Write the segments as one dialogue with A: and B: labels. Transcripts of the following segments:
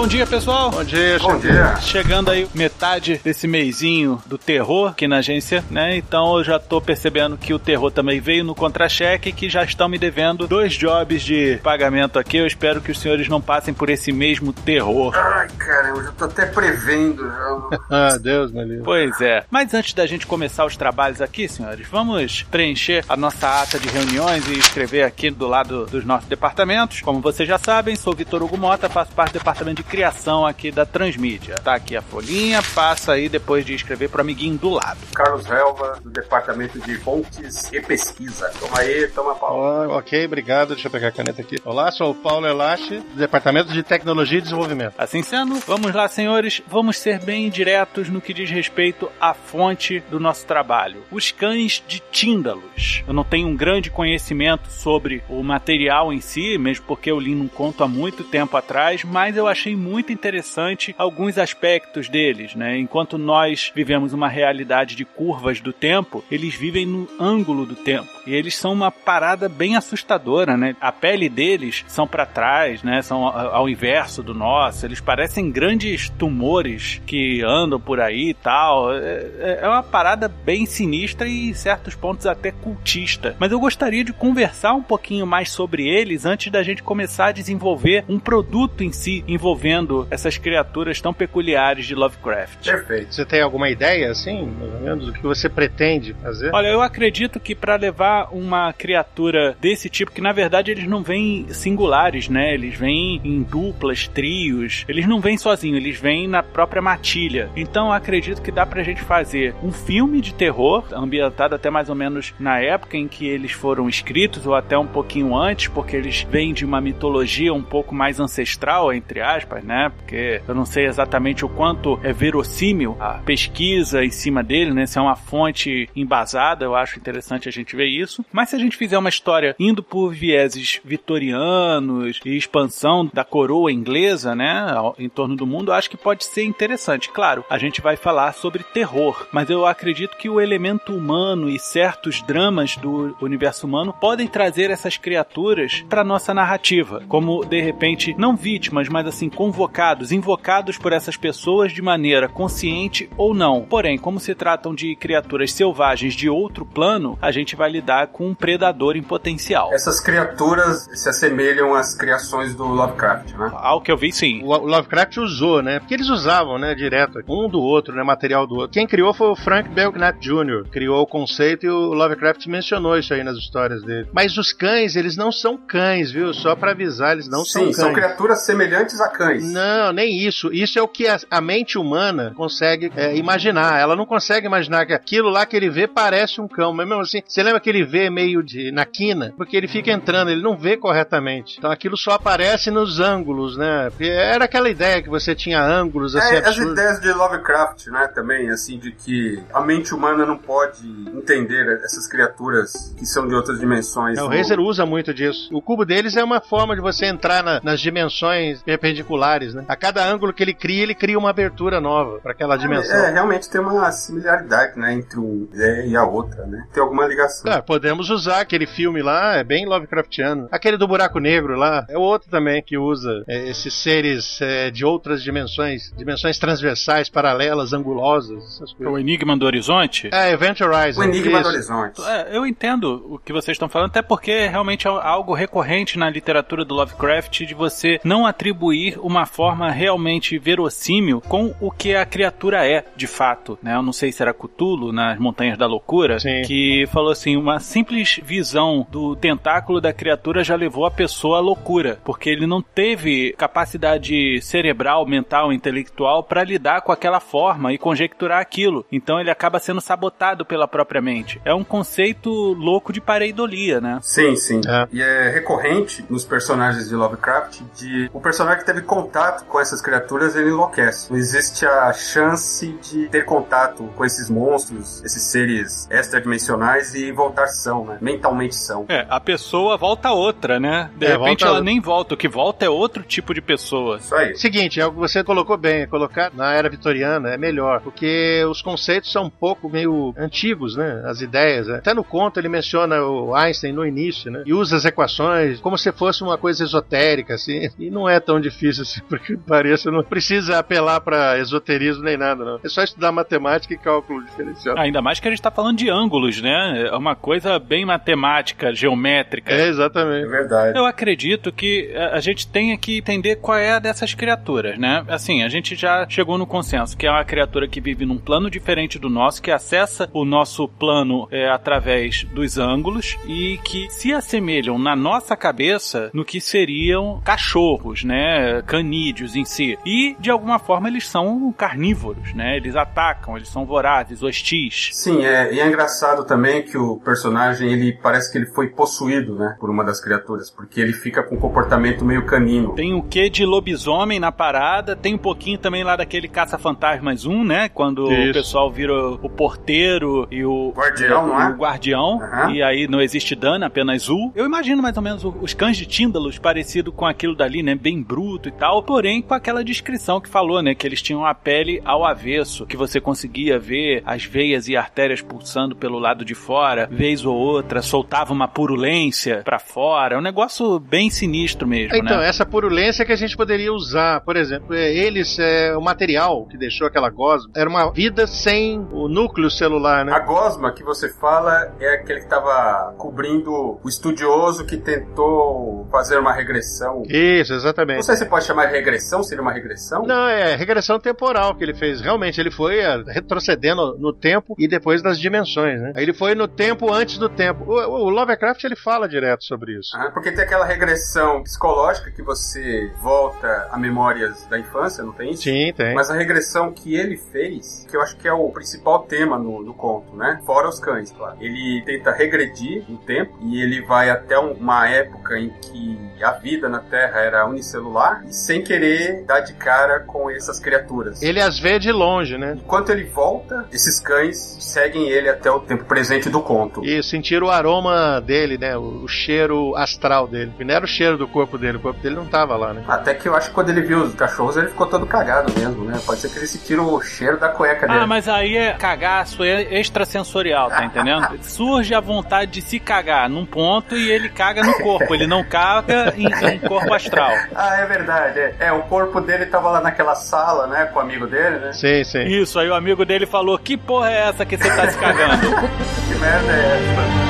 A: Bom dia, pessoal.
B: Bom dia,
C: Bom dia.
A: Chegando aí metade desse mêsinho do terror aqui na agência, né? Então eu já tô percebendo que o terror também veio no contra-cheque que já estão me devendo dois jobs de pagamento aqui. Eu espero que os senhores não passem por esse mesmo terror.
C: Ai, caramba, eu já tô até prevendo. Já.
B: Ah, Deus, meu livro.
A: Pois é. Mas antes da gente começar os trabalhos aqui, senhores, vamos preencher a nossa ata de reuniões e escrever aqui do lado dos nossos departamentos. Como vocês já sabem, sou Vitor Hugo Mota, faço parte do departamento de criação aqui da Transmídia. Tá aqui a folhinha, passa aí depois de escrever pro amiguinho do lado.
C: Carlos Helva, do Departamento de Fontes e Pesquisa. Toma aí, toma pau.
B: Ó, ok, obrigado. Deixa eu pegar a caneta aqui. Olá, sou o Paulo Elache, do Departamento de Tecnologia e Desenvolvimento.
A: Assim sendo, vamos lá, senhores, vamos ser bem diretos no que diz respeito à fonte do nosso trabalho. Os cães de Tíndalos. Eu não tenho um grande conhecimento sobre o material em si, mesmo porque eu li num conto há muito tempo atrás, mas eu achei muito interessante alguns aspectos deles, né? Enquanto nós vivemos uma realidade de curvas do tempo, eles vivem no ângulo do tempo. E eles são uma parada bem assustadora, né? A pele deles são para trás, né? São ao inverso do nosso. Eles parecem grandes tumores que andam por aí e tal. É, é uma parada bem sinistra e em certos pontos até cultista. Mas eu gostaria de conversar um pouquinho mais sobre eles antes da gente começar a desenvolver um produto em si envolvendo essas criaturas tão peculiares de Lovecraft.
C: Perfeito.
B: Você tem alguma ideia, assim, mais ou menos, do que você pretende fazer?
A: Olha, eu acredito que para levar uma criatura desse tipo, que na verdade eles não vêm singulares, né? Eles vêm em duplas, trios. Eles não vêm sozinhos, eles vêm na própria matilha. Então eu acredito que dá pra gente fazer um filme de terror, ambientado até mais ou menos na época em que eles foram escritos, ou até um pouquinho antes, porque eles vêm de uma mitologia um pouco mais ancestral, entre aspas, né? Porque eu não sei exatamente o quanto é verossímil a pesquisa em cima dele, né? Se é uma fonte embasada, eu acho interessante a gente ver isso. Mas se a gente fizer uma história indo por vieses vitorianos e expansão da coroa inglesa, né? Em torno do mundo, eu acho que pode ser interessante. Claro, a gente vai falar sobre terror, mas eu acredito que o elemento humano e certos dramas do universo humano podem trazer essas criaturas para nossa narrativa, como de repente não vítimas, mas assim convocados, invocados por essas pessoas de maneira consciente ou não. Porém, como se tratam de criaturas selvagens de outro plano, a gente vai lidar com um predador em potencial.
C: Essas criaturas se assemelham às criações do Lovecraft, né?
A: Ao que eu vi, sim.
B: O Lovecraft usou, né? Porque eles usavam, né, direto, um do outro, né, material do outro. Quem criou foi o Frank Belknap Jr., criou o conceito e o Lovecraft mencionou isso aí nas histórias dele. Mas os cães, eles não são cães, viu? Só para avisar, eles não
C: Sim,
B: são cães.
C: são criaturas semelhantes a cães.
B: Não, nem isso. Isso é o que a, a mente humana consegue é, imaginar. Ela não consegue imaginar que aquilo lá que ele vê parece um cão. Mas mesmo assim, você lembra que ele vê meio de na quina? Porque ele fica entrando, ele não vê corretamente. Então aquilo só aparece nos ângulos, né? Porque era aquela ideia que você tinha ângulos assim
C: É, as ideias de Lovecraft, né, também, assim, de que a mente humana não pode entender essas criaturas que são de outras dimensões.
B: É, o
C: O-
B: Razer usa muito disso. O cubo deles é uma forma de você entrar na- nas dimensões perpendiculares, né? A cada ângulo que ele cria, ele cria uma abertura nova para aquela dimensão.
C: É, realmente tem uma similaridade, né, entre uma ideia e a outra, né? Tem alguma ligação.
B: Claro, podemos usar aquele filme lá, é bem Lovecraftiano. Aquele do buraco negro lá, é outro também que usa é, esses seres é, de outras dimensões, dimensões transversais, paralelas, angulosas, essas
A: O. Enigma do Horizonte?
B: É, Event Horizon.
C: O Enigma do
B: isso.
C: Horizonte.
A: É, eu entendo o que vocês estão falando, até porque realmente é algo recorrente na literatura do Lovecraft de você não atribuir uma forma realmente verossímil com o que a criatura é, de fato. Né? Eu não sei se era Cthulhu nas Montanhas da Loucura,
B: Sim.
A: que falou assim: uma simples visão do tentáculo da criatura já levou a pessoa à loucura, porque ele não teve capacidade cerebral, mental, intelectual para lidar com aquela forma e conjecturar aquilo. Então ele acaba sendo sabotado pela própria mente. É um conceito louco de pareidolia, né?
C: Sim, sim. É. E é recorrente nos personagens de Lovecraft de o personagem que teve contato com essas criaturas ele enlouquece. Não existe a chance de ter contato com esses monstros, esses seres extradimensionais e voltar são, né? Mentalmente são.
A: É, a pessoa volta outra, né? De é, repente ela nem volta. O que volta é outro tipo de pessoa.
B: Isso aí. Seguinte, é o que você colocou bem. Colocar na era vitoriana é melhor, porque os conceitos são um pouco meio antigos, né? As ideias. Né? Até no conto ele menciona o Einstein no início, né? E usa as equações como se fosse uma coisa esotérica, assim. E não é tão difícil assim, porque parece, não precisa apelar para esoterismo nem nada, não. É só estudar matemática e cálculo diferencial.
A: Ainda mais que a gente tá falando de ângulos, né? É uma coisa bem matemática, geométrica.
B: É, exatamente.
C: É verdade.
A: Eu acredito que a gente tenha que entender qual é a dessas criaturas, né? Assim, a gente já chegou no consenso que é uma criatura que vive num plano diferente do nosso, que acessa o nosso plano é, através dos ângulos e que se assemelham na nossa cabeça no que seriam cachorros, né? Canídeos em si. E, de alguma forma, eles são carnívoros, né? Eles atacam, eles são vorazes, hostis.
C: Sim, é, e é engraçado também que o personagem, ele parece que ele foi possuído, né? Por uma das criaturas, porque ele fica com um comportamento meio canino.
A: Tem o quê de lobisomem na parada, tem um pouquinho também lá daquele caça-fantasmas 1, né? Quando Isso. o pessoal vira o porteiro e o
C: guardião,
A: não
C: é?
A: O guardião, uhum. e aí não existe dano, apenas U. Eu imagino mais ou menos os cães de Tíndalos parecido com aquilo dali, né? Bem bruto e tal, porém com aquela descrição que falou, né? Que eles tinham a pele ao avesso, que você conseguia ver as veias e artérias pulsando pelo lado de fora, vez ou outra, soltava uma purulência para fora. É um negócio bem sinistro mesmo,
B: então,
A: né?
B: essa purulência que a gente poderia usar, por exemplo, é, eles, é, o material que deixou aquela gosma, era uma vida sem o núcleo celular, né?
C: A gosma que você fala é aquele que estava cobrindo o estudioso que tentou fazer uma regressão.
B: Isso, exatamente. Não
C: sei se pode chamar regressão, seria uma regressão?
B: Não, é regressão temporal que ele fez. Realmente, ele foi é, retrocedendo no tempo e depois das dimensões, né? Ele foi no tempo antes do tempo. O, o Lovecraft, ele fala direto sobre isso.
C: Ah, porque tem aquela regressão psicológica que você volta a memórias da infância, não tem isso?
B: Sim, tem.
C: Mas a regressão que ele fez, que eu acho que é o principal tema no, no conto, né? Fora os cães, claro. Ele tenta regredir no tempo e ele vai até uma época em que a vida na Terra era unicelular e sem querer dar de cara com essas criaturas.
B: Ele as vê de longe, né?
C: Enquanto ele volta, esses cães seguem ele até o tempo presente do conto.
B: E sentir o aroma dele, né? O, o cheiro astral dele. E não era o cheiro do corpo dele, o corpo dele não tava lá, né?
C: Até que eu acho que quando ele viu os cachorros, ele ficou todo cagado mesmo, né? Pode ser que ele sentiu o cheiro da cueca dele.
A: Ah, mas aí é cagaço é extrasensorial, tá entendendo? Surge a vontade de se cagar num ponto e ele caga no corpo. Ele não caga em, em corpo astral.
C: Ah, é verdade. É. é, o corpo dele tava lá naquela sala, né? Com o amigo dele, né?
B: Sim, sim.
A: Isso, aí o amigo dele falou: Que porra é essa que você tá se cagando?
C: que merda é essa?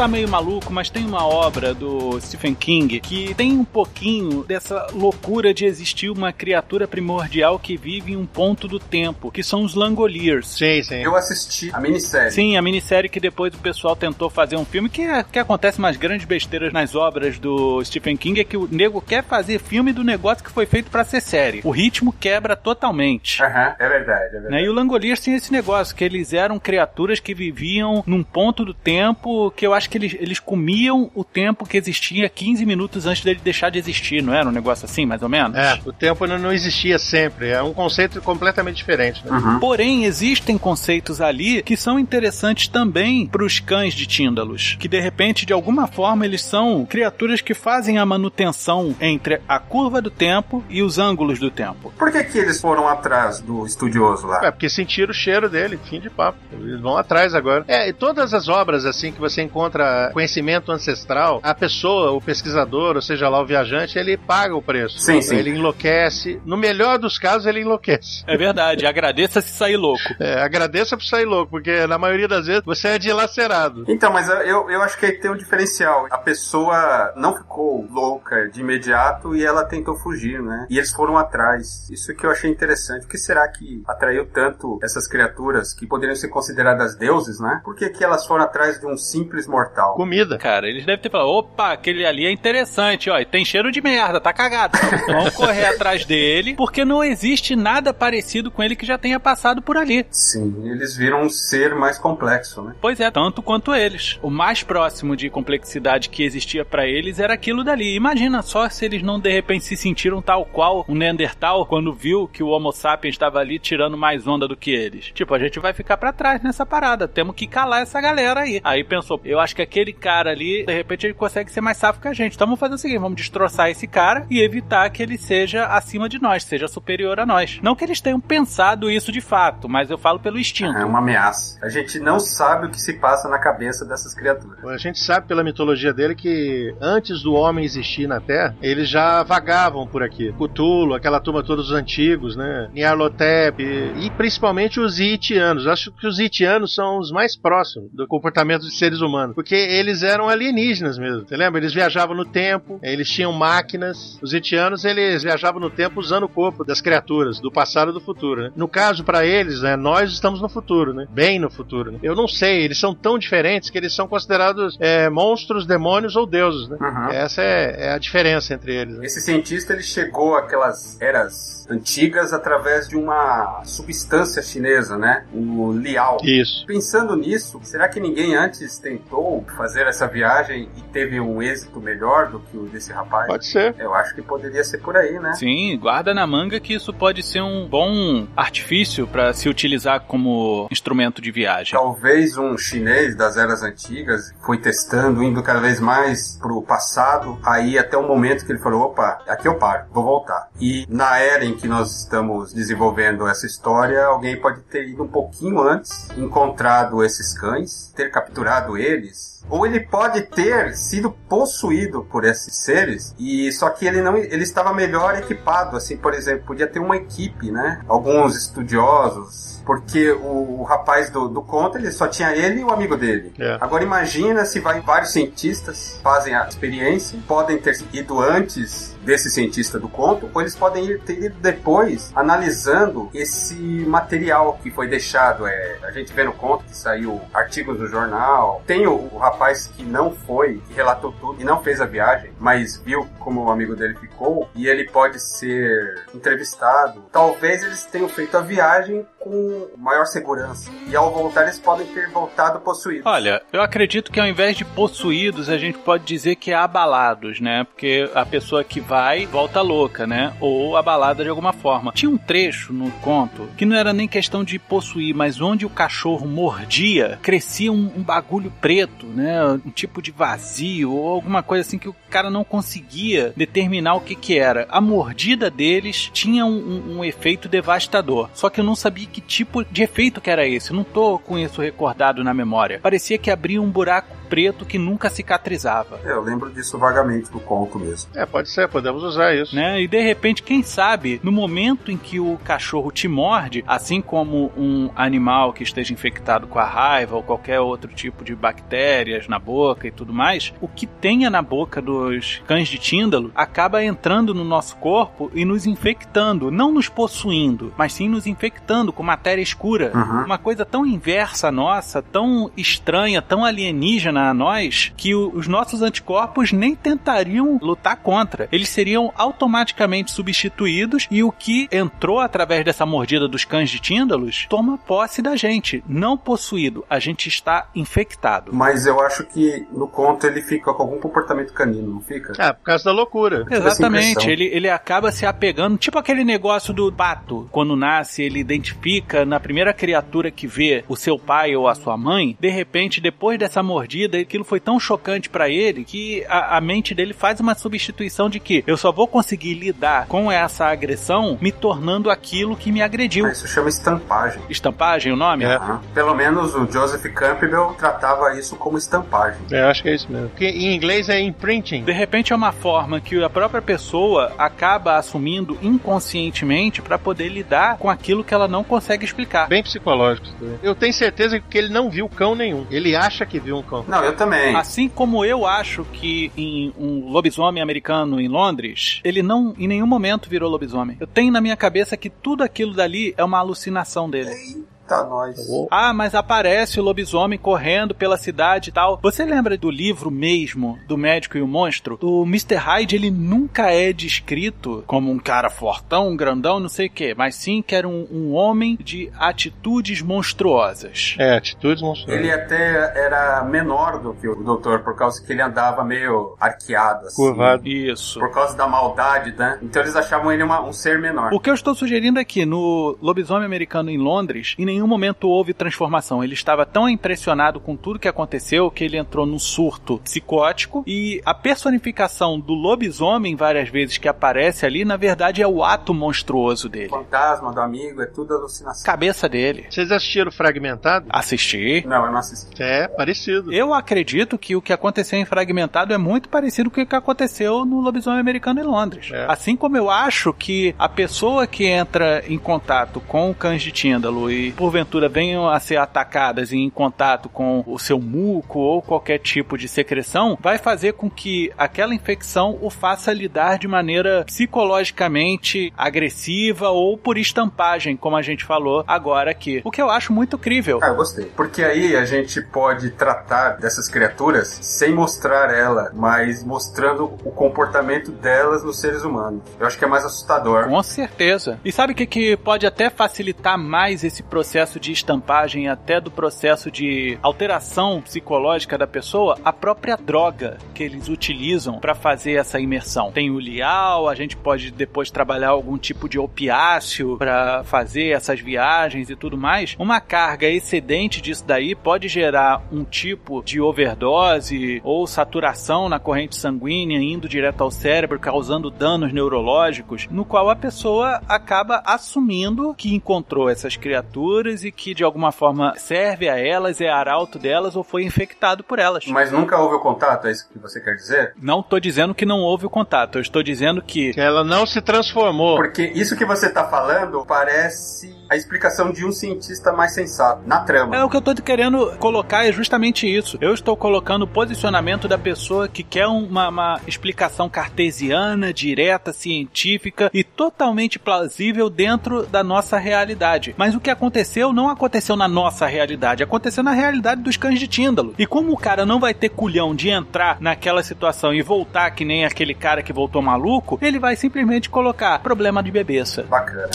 A: Tá meio maluco, mas tem uma obra do Stephen King que tem um pouquinho dessa loucura de existir uma criatura primordial que vive em um ponto do tempo, que são os Langoliers.
B: Sim, sim.
C: Eu assisti a minissérie.
A: Sim, a minissérie que depois o pessoal tentou fazer um filme, que, é, que acontece umas grandes besteiras nas obras do Stephen King, é que o nego quer fazer filme do negócio que foi feito para ser série. O ritmo quebra totalmente.
C: Aham, uhum, é verdade, é verdade.
A: Né? E o Langoliers tinha esse negócio, que eles eram criaturas que viviam num ponto do tempo tempo que eu acho que eles, eles comiam o tempo que existia 15 minutos antes dele deixar de existir, não era um negócio assim, mais ou menos?
B: É, o tempo não, não existia sempre. É um conceito completamente diferente. Né?
A: Uhum. Porém, existem conceitos ali que são interessantes também para os cães de Tíndalos, que de repente, de alguma forma, eles são criaturas que fazem a manutenção entre a curva do tempo e os ângulos do tempo.
C: Por que, que eles foram atrás do estudioso lá?
B: É, porque sentiram o cheiro dele, fim de papo. Eles vão atrás agora. É, e todas as obras assim que você encontra conhecimento ancestral, a pessoa, o pesquisador, ou seja lá o viajante, ele paga o preço.
C: Sim, sim.
B: Ele enlouquece. No melhor dos casos, ele enlouquece.
A: É verdade, agradeça se sair louco.
B: É, agradeça por sair louco, porque na maioria das vezes você é dilacerado.
C: Então, mas eu, eu acho que aí tem um diferencial. A pessoa não ficou louca de imediato e ela tentou fugir, né? E eles foram atrás. Isso que eu achei interessante. O que será que atraiu tanto essas criaturas que poderiam ser consideradas deuses, né? Por que, que elas foram atrás de um simples mortal?
B: Comida.
A: Cara, eles devem ter falado: opa, aquele ali é interessante, ó, e tem cheiro de merda, tá cagado. Vamos correr atrás dele, porque não existe nada parecido com ele que já tenha passado por ali.
C: Sim, eles viram um ser mais complexo, né?
A: Pois é, tanto quanto eles. O mais próximo de complexidade que existia para eles era aquilo dali. Imagina só se eles não de repente se sentiram tal qual um Neandertal quando viu que o Homo sapiens estava ali tirando mais onda do que eles. Tipo, a gente vai ficar para trás nessa parada, temos que calar essa galera aí. Aí pensou, eu acho que aquele cara ali, de repente ele consegue ser mais safo que a gente. Então vamos fazer o seguinte, vamos destroçar esse cara e evitar que ele seja acima de nós, seja superior a nós. Não que eles tenham pensado isso de fato, mas eu falo pelo instinto.
C: É uma ameaça. A gente não sabe o que se passa na cabeça dessas criaturas.
B: A gente sabe pela mitologia dele que antes do homem existir na Terra, eles já vagavam por aqui. Cthulhu, aquela turma todos os antigos, né? Nyarlathotep e, e principalmente os Itianos. Acho que os Itianos são os mais próximos do comportamento dos seres humanos, porque eles eram alienígenas mesmo. Você lembra? Eles viajavam no tempo, eles tinham máquinas. Os Itianos eles viajavam no tempo usando o corpo das criaturas do passado e do futuro. Né? No caso para eles, né, nós estamos no futuro, né? Bem no futuro. Né? Eu não sei, eles são tão diferentes que eles são considerados é, monstros, demônios ou deuses, né?
C: Uhum.
B: Essa é, é, a diferença entre eles. Né?
C: Esse cientista ele chegou àquelas eras antigas através de uma substância chinesa, né? O liao.
B: Isso.
C: Pensando nisso, será que ninguém antes tentou fazer essa viagem e teve um êxito melhor do que o desse rapaz?
B: Pode ser.
C: Eu acho que poderia ser por aí, né?
A: Sim, guarda na manga que isso pode ser um bom artifício para se utilizar como instrumento de viagem.
C: Talvez um chinês das eras antigas foi testando, indo cada vez mais pro passado, aí até o momento que ele falou, opa, aqui eu paro, vou voltar. E na era em que nós estamos desenvolvendo essa história, alguém pode ter ido um pouquinho antes, encontrado esses cães, ter capturado eles, ou ele pode ter sido possuído por esses seres e só que ele não ele estava melhor equipado assim por exemplo podia ter uma equipe né? Alguns estudiosos porque o, o rapaz do, do conto ele só tinha ele e o amigo dele.
B: É.
C: agora imagina se vai vários cientistas fazem a experiência podem ter ido antes desse cientista do conto ou eles podem ir, ter ido depois analisando esse material que foi deixado. É a gente vê no conto que saiu artigos no jornal. Tem o, o rapaz que não foi, que relatou tudo e não fez a viagem, mas viu como o amigo dele ficou e ele pode ser entrevistado. Talvez eles tenham feito a viagem com maior segurança e ao voltar eles podem ter voltado possuídos.
A: Olha, eu acredito que ao invés de possuídos, a gente pode dizer que é abalados, né? Porque a pessoa que vai volta louca, né? Ou abalada de alguma forma. Tinha um trecho no conto que não era nem questão de possuir, mas onde o cachorro mordia, crescia um, um bagulho preto, né? Um tipo de vazio ou alguma coisa assim que o cara não conseguia determinar o que que era. A mordida deles tinha um, um- um efeito devastador. Só que eu não sabia que tipo de efeito que era esse. Eu não tô com isso recordado na memória. Parecia que abria um buraco preto que nunca cicatrizava.
C: Eu lembro disso vagamente do conto mesmo.
B: É, pode ser, podemos usar isso.
A: Né? E de repente, quem sabe, no momento em que o cachorro te morde, assim como um animal que esteja infectado com a raiva ou qualquer outro tipo de bactérias na boca e tudo mais, o que tenha na boca dos cães de Tíndalo acaba entrando no nosso corpo e nos infectando, não nos possuindo, mas sim nos infectando com matéria escura.
C: Uhum.
A: Uma coisa tão inversa à nossa, tão estranha, tão alienígena enganar nós que o, os nossos anticorpos nem tentariam lutar contra. Eles seriam automaticamente substituídos e o que entrou através dessa mordida dos cães de Tíndalos toma posse da gente, não possuído. A gente está infectado.
C: Mas eu acho que no conto ele fica com algum comportamento canino, não fica?
B: É, por causa da loucura.
A: Exatamente, ele, ele acaba se apegando, tipo aquele negócio do pato. Quando nasce, ele identifica na primeira criatura que vê o seu pai ou a sua mãe. De repente, depois dessa mordida, aquilo foi tão chocante para ele que a, a mente dele faz uma substituição de que eu só vou conseguir lidar com essa agressão me tornando aquilo que me agrediu.
C: Isso chama estampagem.
A: Estampagem o nome?
B: É.
C: Aham. Pelo menos o Joseph Campbell tratava isso como estampagem.
B: É, eu acho que é isso mesmo. Porque em inglês é imprinting.
A: De repente é uma forma que a própria pessoa acaba assumindo inconscientemente para poder lidar com aquilo que ela não consegue explicar.
B: Bem psicológico. isso daí. Eu tenho certeza que ele não viu cão nenhum. Ele acha que viu um cão.
C: Não, eu também.
A: Assim como eu acho que em um lobisomem americano em Londres, ele não em nenhum momento virou lobisomem. Eu tenho na minha cabeça que tudo aquilo dali é uma alucinação dele.
C: Eita, nós.
A: Ah, mas aparece o lobisomem correndo pela cidade e tal. Você lembra do livro mesmo, do médico e o monstro? O Mr. Hyde, ele nunca é descrito como um cara fortão, um grandão, não sei o quê, mas sim que era um, um homem de atitudes monstruosas.
B: É, atitudes monstruosas.
C: Ele até era menor do que o doutor, por causa que ele andava meio arqueado, assim.
B: Curvado.
A: Isso.
C: Por causa da maldade, né? Então eles achavam ele uma- um ser menor.
A: O que eu estou sugerindo é que no lobisomem americano em Londres, em nenhum momento houve transformação. Ele estava tão impressionado com tudo que aconteceu que ele entrou num surto psicótico e a personificação do lobisomem, várias vezes que aparece ali, na verdade é o ato monstruoso
C: O
A: dele.
C: fantasma do amigo é tudo alucinação.
A: Cabeça dele.
B: Vocês assistiram Fragmentado?
A: Assisti.
C: Não, eu não assisti.
B: É, parecido.
A: Eu acredito que o que aconteceu em Fragmentado é muito parecido com o que aconteceu no Lobisomem Americano em Londres.
B: É.
A: Assim como eu acho que a pessoa que entra em contato com o cães de Tíndalo e porventura venham a ser atacadas e em contato com o seu muco ou qualquer tipo de secreção, vai fazer com que aquela infecção o faça lidar de maneira psicologicamente agressiva ou por estampagem, como a gente falou agora aqui. O que eu acho muito crível.
C: Ah, eu gostei. Porque aí a gente pode tratar dessas criaturas sem mostrar ela, mas mostrando o comportamento delas nos seres humanos. Eu acho que é mais assustador.
A: Com certeza. E sabe o que, que pode até facilitar mais esse processo de estampagem, até do processo de alteração psicológica da pessoa? A própria droga que eles utilizam para fazer essa imersão. Tem o lial, a gente pode depois trabalhar algum tipo de opiáceo para fazer essas viagens e tudo mais. Uma carga excedente disso daí pode gerar um tipo de overdose ou saturação na corrente sanguínea indo direto ao cérebro, causando danos neurológicos, no qual a pessoa acaba assumindo que encontrou essas criaturas e que de alguma forma serve a elas, é arauto delas ou foi infectado por elas.
C: Mas nunca houve o contato, é isso que você quer dizer?
A: Não estou dizendo que não houve o contato, eu estou dizendo que
B: Que ela não se transformou.
C: Porque isso que você tá falando parece a explicação de um cientista mais sensato, na trama.
A: É o que eu tô querendo colocar é justamente isso. Eu estou colocando o posicionamento da pessoa que quer uma, uma explicação cartesiana, direta, científica e totalmente plausível dentro da nossa realidade. Mas o que aconteceu não aconteceu na nossa realidade, aconteceu na realidade dos cães de Tíndalo. E como o cara não vai ter culhão de entrar naquela situação e voltar que nem aquele cara que voltou maluco, ele vai simplesmente colocar problema de bebeça.
C: Bacana.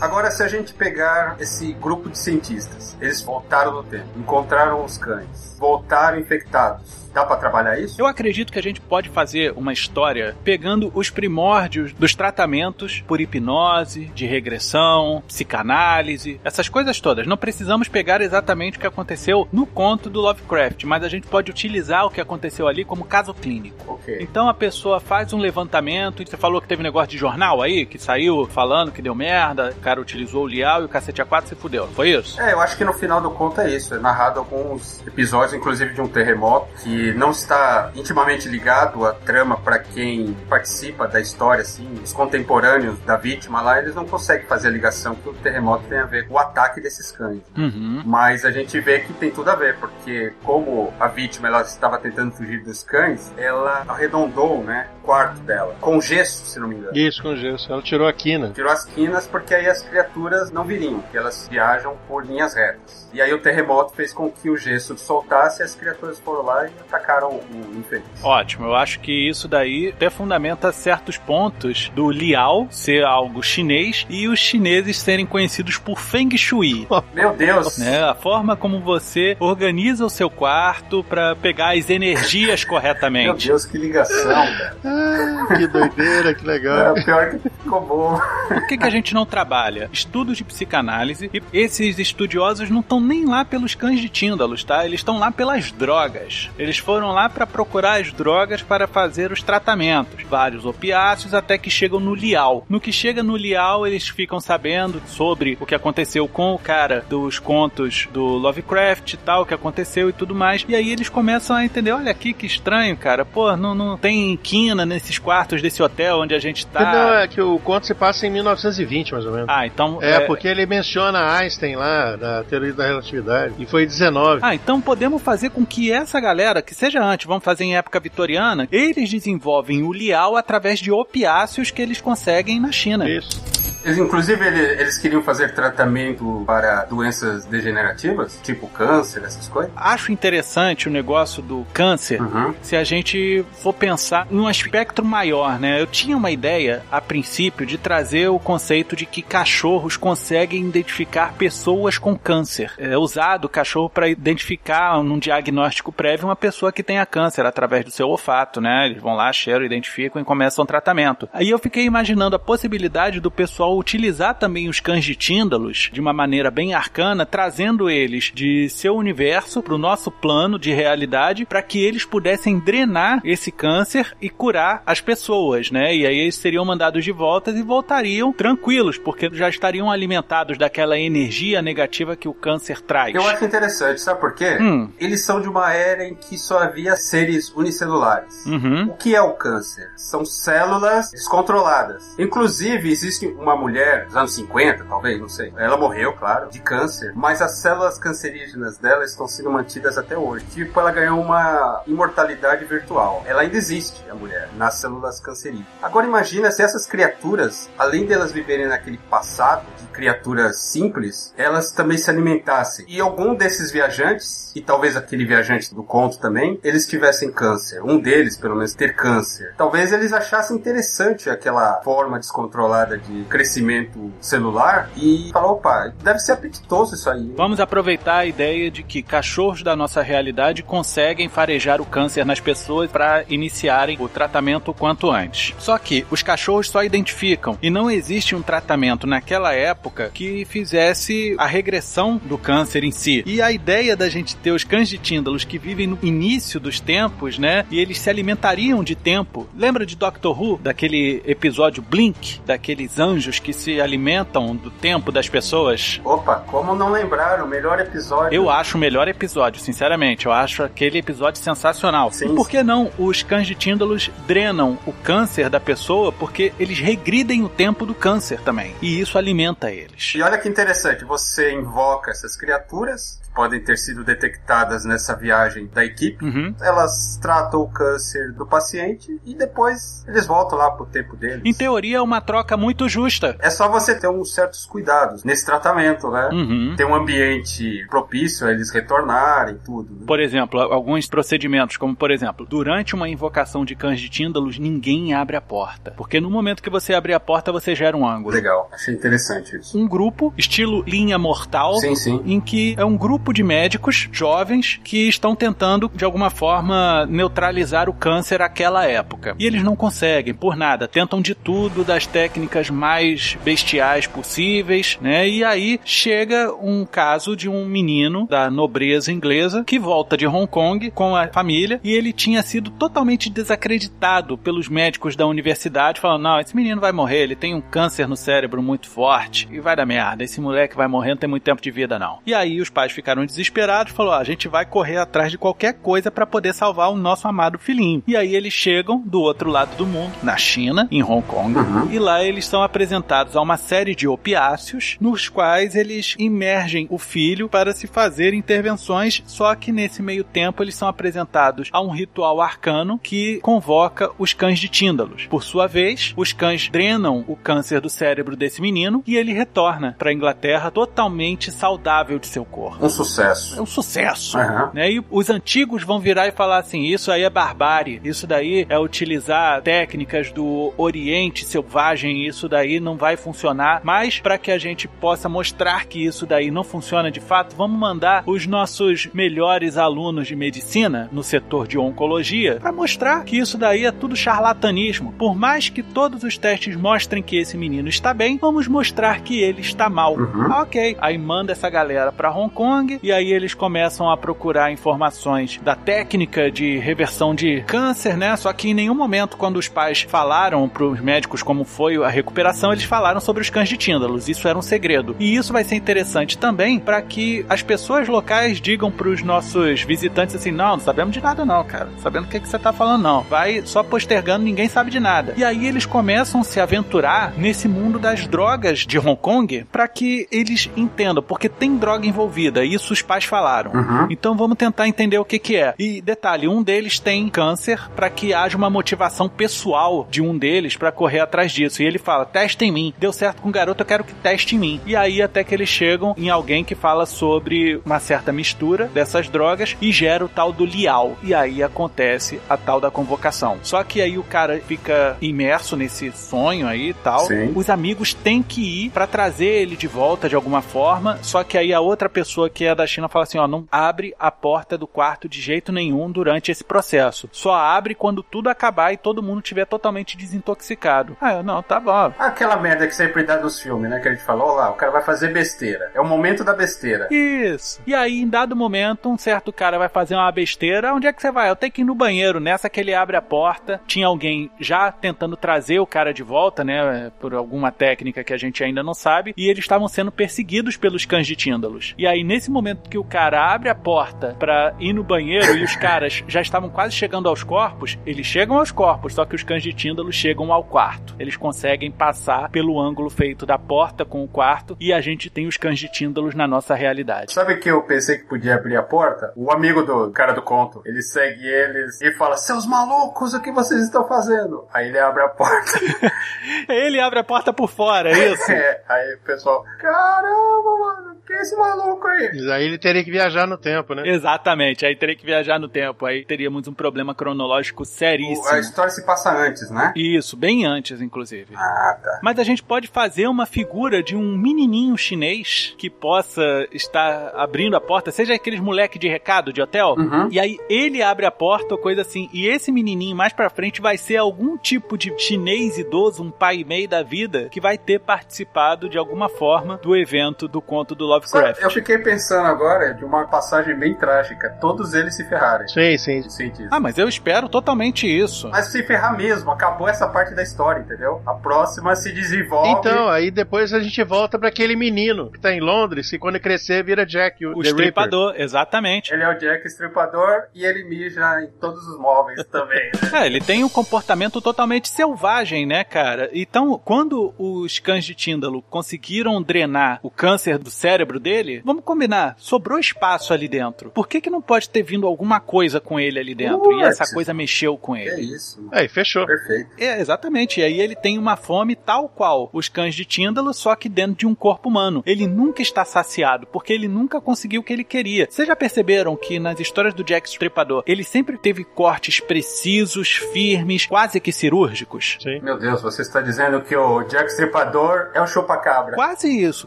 C: Agora, se a gente pegar esse grupo de cientistas, eles voltaram no tempo, encontraram os cães, voltaram infectados. Dá pra trabalhar isso?
A: Eu acredito que a gente pode fazer uma história pegando os primórdios dos tratamentos por hipnose, de regressão, psicanálise, essas coisas todas. Não precisamos pegar exatamente o que aconteceu no conto do Lovecraft, mas a gente pode utilizar o que aconteceu ali como caso clínico.
C: Ok.
A: Então a pessoa faz um levantamento, e você falou que teve um negócio de jornal aí, que saiu falando que deu merda, o cara utilizou o lial e o cacete A4 se fudeu, foi isso?
C: É, eu acho que no final do conto é isso. É narrado alguns episódios, inclusive de um terremoto, que não está intimamente ligado à trama para quem participa da história, assim, os contemporâneos da vítima lá, eles não conseguem fazer a ligação que o terremoto tem a ver com o ataque desses cães.
A: Uhum.
C: Mas a gente vê que tem tudo a ver, porque como a vítima ela estava tentando fugir dos cães, ela arredondou, né, o quarto dela, com gesso, se não me engano.
B: Isso, com gesso. Ela tirou a quina.
C: Tirou as quinas porque aí as criaturas não viriam, porque elas viajam por linhas retas. E aí o terremoto fez com que o gesso soltasse e as criaturas foram lá e atacaram o infeliz.
A: Ótimo, eu acho que isso daí até fundamenta certos pontos do Liao ser algo chinês e os chineses serem conhecidos por Feng Shui.
C: Meu Deus!
A: Né? A forma como você organiza o seu quarto para pegar as energias
C: Meu
A: corretamente.
C: Deus, que ligação.
B: Ah, que doideira, que legal.
C: É, pior que ficou bom.
A: Por que, que a gente não trabalha? Estudos de psicanálise e esses estudiosos não estão nem lá pelos cães de Tíndalos, tá? Eles estão lá pelas drogas. Eles foram lá para procurar as drogas para fazer os tratamentos. Vários opiáceos até que chegam no Liao. No que chega no Liao, eles ficam sabendo sobre o que aconteceu com o cara dos contos do Lovecraft e tal, o que aconteceu e tudo mais. E aí eles começam a entender, olha aqui que estranho, cara. Pô, não, não tem quina nesses quartos desse hotel onde a gente tá.
B: Não, é que o conto se passa em 1920, mais ou menos.
A: Ah, então.
B: É, porque ele menciona Einstein lá, da teoria da relatividade. E foi 19.
A: Ah, então podemos fazer com que essa galera, que seja antes, vamos fazer em época vitoriana, eles desenvolvem o lial através de opiáceos que eles conseguem na China.
B: Isso.
C: Eles, inclusive, ele- eles queriam fazer tratamento para doenças degenerativas, tipo câncer, essas coisas.
A: Acho interessante o negócio do câncer.
C: Uhum.
A: Se a gente for pensar num espectro maior, né? Eu tinha uma ideia, a princípio, de trazer o conceito de que cachorros conseguem identificar pessoas com câncer. É usado o cachorro para identificar num diagnóstico prévio uma pessoa que tenha câncer através do seu olfato, né? Eles vão lá, cheiram, identificam e começam o tratamento. Aí eu fiquei imaginando a possibilidade do pessoal utilizar também os cães de Tíndalos de uma maneira bem arcana, trazendo eles de seu universo para o nosso plano de realidade, para que eles pudessem drenar esse câncer e curar as pessoas, né? E aí eles seriam mandados de volta e voltariam tranquilos, porque já estariam alimentados daquela energia negativa que o câncer traz.
C: Eu acho interessante, sabe por quê?
A: Hum.
C: Eles são de uma era em que só havia seres unicelulares.
A: Uhum.
C: O que é o câncer? São células descontroladas. Inclusive, existe uma mulher, dos anos 50, talvez, não sei. Ela morreu, claro, de câncer, mas as células cancerígenas dela estão sendo mantidas até hoje. Tipo, ela ganhou uma imortalidade virtual. Ela ainda existe, a mulher, nas células cancerígenas. Agora imagina se essas criaturas, além delas viverem naquele passado de criaturas simples, elas também se alimentassem. E algum desses viajantes, e talvez aquele viajante do conto também, eles tivessem câncer. Um deles, pelo menos, ter câncer. Talvez eles achassem interessante aquela forma descontrolada de crescimento celular e falar, opa, deve ser apetitoso isso aí.
A: Vamos aproveitar a ideia de que cachorros da nossa realidade conseguem farejar o câncer nas pessoas para iniciarem o tratamento o quanto antes. Só que os cachorros só identificam e não existe um tratamento naquela época que fizesse a regressão do câncer em si. E a ideia da gente ter os cães de Tíndalos que vivem no início dos tempos, né? E eles se alimentariam de tempo. Lembra de Doctor Who, daquele episódio Blink, daqueles anjos que se alimentam do tempo das pessoas?
C: Opa, como não lembrar o melhor episódio?
A: Eu acho o melhor episódio, sinceramente. Eu acho aquele episódio sensacional.
C: Sim.
A: E por que não os cães de Tíndalos drenam o câncer da pessoa? Porque eles regridem o tempo do câncer também. E isso alimenta eles.
C: E olha que interessante, você invoca essas criaturas podem ter sido detectadas nessa viagem da equipe.
A: Uhum.
C: Elas tratam o câncer do paciente e depois eles voltam lá pro tempo deles.
A: Em teoria, é uma troca muito justa.
C: É só você ter uns certos cuidados nesse tratamento, né?
A: Uhum.
C: Ter um ambiente propício a eles retornarem, tudo. né?
A: Por exemplo, alguns procedimentos, como por exemplo, durante uma invocação de cães de Tíndalos, ninguém abre a porta. Porque no momento que você abrir a porta, você gera um ângulo.
C: Legal, achei interessante isso.
A: Um grupo, estilo linha mortal,
C: Sim, sim.
A: em que é um grupo de médicos jovens que estão tentando, de alguma forma, neutralizar o câncer àquela época. E eles não conseguem, por nada. Tentam de tudo, das técnicas mais bestiais possíveis, né? E aí chega um caso de um menino da nobreza inglesa que volta de Hong Kong com a família e ele tinha sido totalmente desacreditado pelos médicos da universidade, falando: não, esse menino vai morrer, ele tem um câncer no cérebro muito forte e vai dar merda. Esse moleque vai morrer, não tem muito tempo de vida, não. E aí os pais ficam ficaram desesperados, falou: ah, a gente vai correr atrás de qualquer coisa para poder salvar o nosso amado filhinho. E aí eles chegam do outro lado do mundo, na China, em Hong Kong, uhum. e lá eles são apresentados a uma série de opiáceos, nos quais eles imergem o filho para se fazer intervenções, só que nesse meio tempo eles são apresentados a um ritual arcano que convoca os cães de Tíndalos. Por sua vez, os cães drenam o câncer do cérebro desse menino e ele retorna para a Inglaterra totalmente saudável de seu corpo.
C: Sucesso.
A: É um sucesso. Uhum. Né? E os antigos vão virar e falar assim: isso aí é barbárie, isso daí é utilizar técnicas do Oriente selvagem, isso daí não vai funcionar. Mas para que a gente possa mostrar que isso daí não funciona de fato, vamos mandar os nossos melhores alunos de medicina no setor de oncologia para mostrar que isso daí é tudo charlatanismo. Por mais que todos os testes mostrem que esse menino está bem, vamos mostrar que ele está mal. Uhum. Ah, ok. Aí manda essa galera para Hong Kong e aí eles começam a procurar informações da técnica de reversão de câncer, né? Só que em nenhum momento, quando os pais falaram para os médicos como foi a recuperação, eles falaram sobre os cães de Tíndalos. Isso era um segredo. E isso vai ser interessante também para que as pessoas locais digam para os nossos visitantes assim: não, não sabemos de nada, não, cara. Sabendo o que, que você tá falando, não. Vai só postergando, ninguém sabe de nada. E aí eles começam a se aventurar nesse mundo das drogas de Hong Kong para que eles entendam, porque tem droga envolvida. Isso os pais falaram. Uhum. Então vamos tentar entender o que, que é. E detalhe: um deles tem câncer para que haja uma motivação pessoal de um deles para correr atrás disso. E ele fala: testa em mim. Deu certo com o garoto, eu quero que teste em mim. E aí até que eles chegam em alguém que fala sobre uma certa mistura dessas drogas e gera o tal do Lial. E aí acontece a tal da convocação. Só que aí o cara fica imerso nesse sonho aí e tal. Sim. Os amigos têm que ir para trazer ele de volta de alguma forma. Só que aí a outra pessoa que é da China fala assim: ó, não abre a porta do quarto de jeito nenhum durante esse processo. Só abre quando tudo acabar e todo mundo tiver totalmente desintoxicado. Ah, eu, não, tá bom.
C: Aquela merda que sempre dá dos filmes, né? Que a gente falou lá, o cara vai fazer besteira. É o momento da besteira.
A: Isso. E aí, em dado momento, um certo cara vai fazer uma besteira. Onde é que você vai? Eu tenho que ir no banheiro. Nessa que ele abre a porta, tinha alguém já tentando trazer o cara de volta, né? Por alguma técnica que a gente ainda não sabe. E eles estavam sendo perseguidos pelos cães de Tíndalos. E aí, nesse momento que o cara abre a porta para ir no banheiro e os caras já estavam quase chegando aos corpos, eles chegam aos corpos, só que os cães de Tíndalos chegam ao quarto. Eles conseguem passar pelo ângulo feito da porta com o quarto e a gente tem os cães de Tíndalos na nossa realidade.
C: Sabe que eu pensei que podia abrir a porta? O amigo do cara do conto, ele segue eles e fala: Seus malucos, o que vocês estão fazendo? Aí ele abre a porta.
A: ele abre a porta por fora, é isso?
C: é, aí o pessoal, caramba, mano, que é esse maluco aí?
B: Aí ele teria que viajar no tempo, né?
A: Exatamente, aí teria que viajar no tempo, aí teríamos um problema cronológico seríssimo.
C: A história se passa antes, né?
A: Isso, bem antes, inclusive.
C: Ah, tá.
A: Mas a gente pode fazer uma figura de um menininho chinês que possa estar abrindo a porta, seja aqueles moleque de recado de hotel, uhum. e aí ele abre a porta ou coisa assim, e esse menininho mais pra frente vai ser algum tipo de chinês idoso, um pai e meio da vida, que vai ter participado de alguma forma do evento do conto do Lovecraft.
C: Eu fiquei pensando agora de uma passagem bem trágica, todos eles se ferrarem.
B: Sim, sim.
A: Ah, mas eu espero totalmente isso.
C: Mas se ferrar mesmo, acabou essa parte da história, entendeu? A próxima se desenvolve.
B: Então, aí depois a gente volta para aquele menino que tá em Londres e quando crescer vira Jack, o,
A: o estripador, exatamente.
C: Ele é o Jack estripador e ele mija em todos os móveis também. Né?
A: É, ele tem um comportamento totalmente selvagem, né, cara? Então, quando os cães de Tíndalo conseguiram drenar o câncer do cérebro dele, vamos combinar, sobrou espaço ali dentro. Por que que não pode ter vindo alguma coisa com ele ali dentro? e essa coisa mexeu com ele. É
C: isso.
B: Aí, fechou.
C: Perfeito.
A: É, exatamente. E aí ele tem uma fome tal qual os cães de Tíndalo, só que dentro de um corpo humano. Ele nunca está saciado, porque ele nunca conseguiu o que ele queria. Vocês já perceberam que nas histórias do Jack Stripador, ele sempre teve cortes precisos, firmes, quase que cirúrgicos?
B: Sim.
C: Meu Deus, você está dizendo que o Jack Stripador é um chupacabra.
A: Quase isso,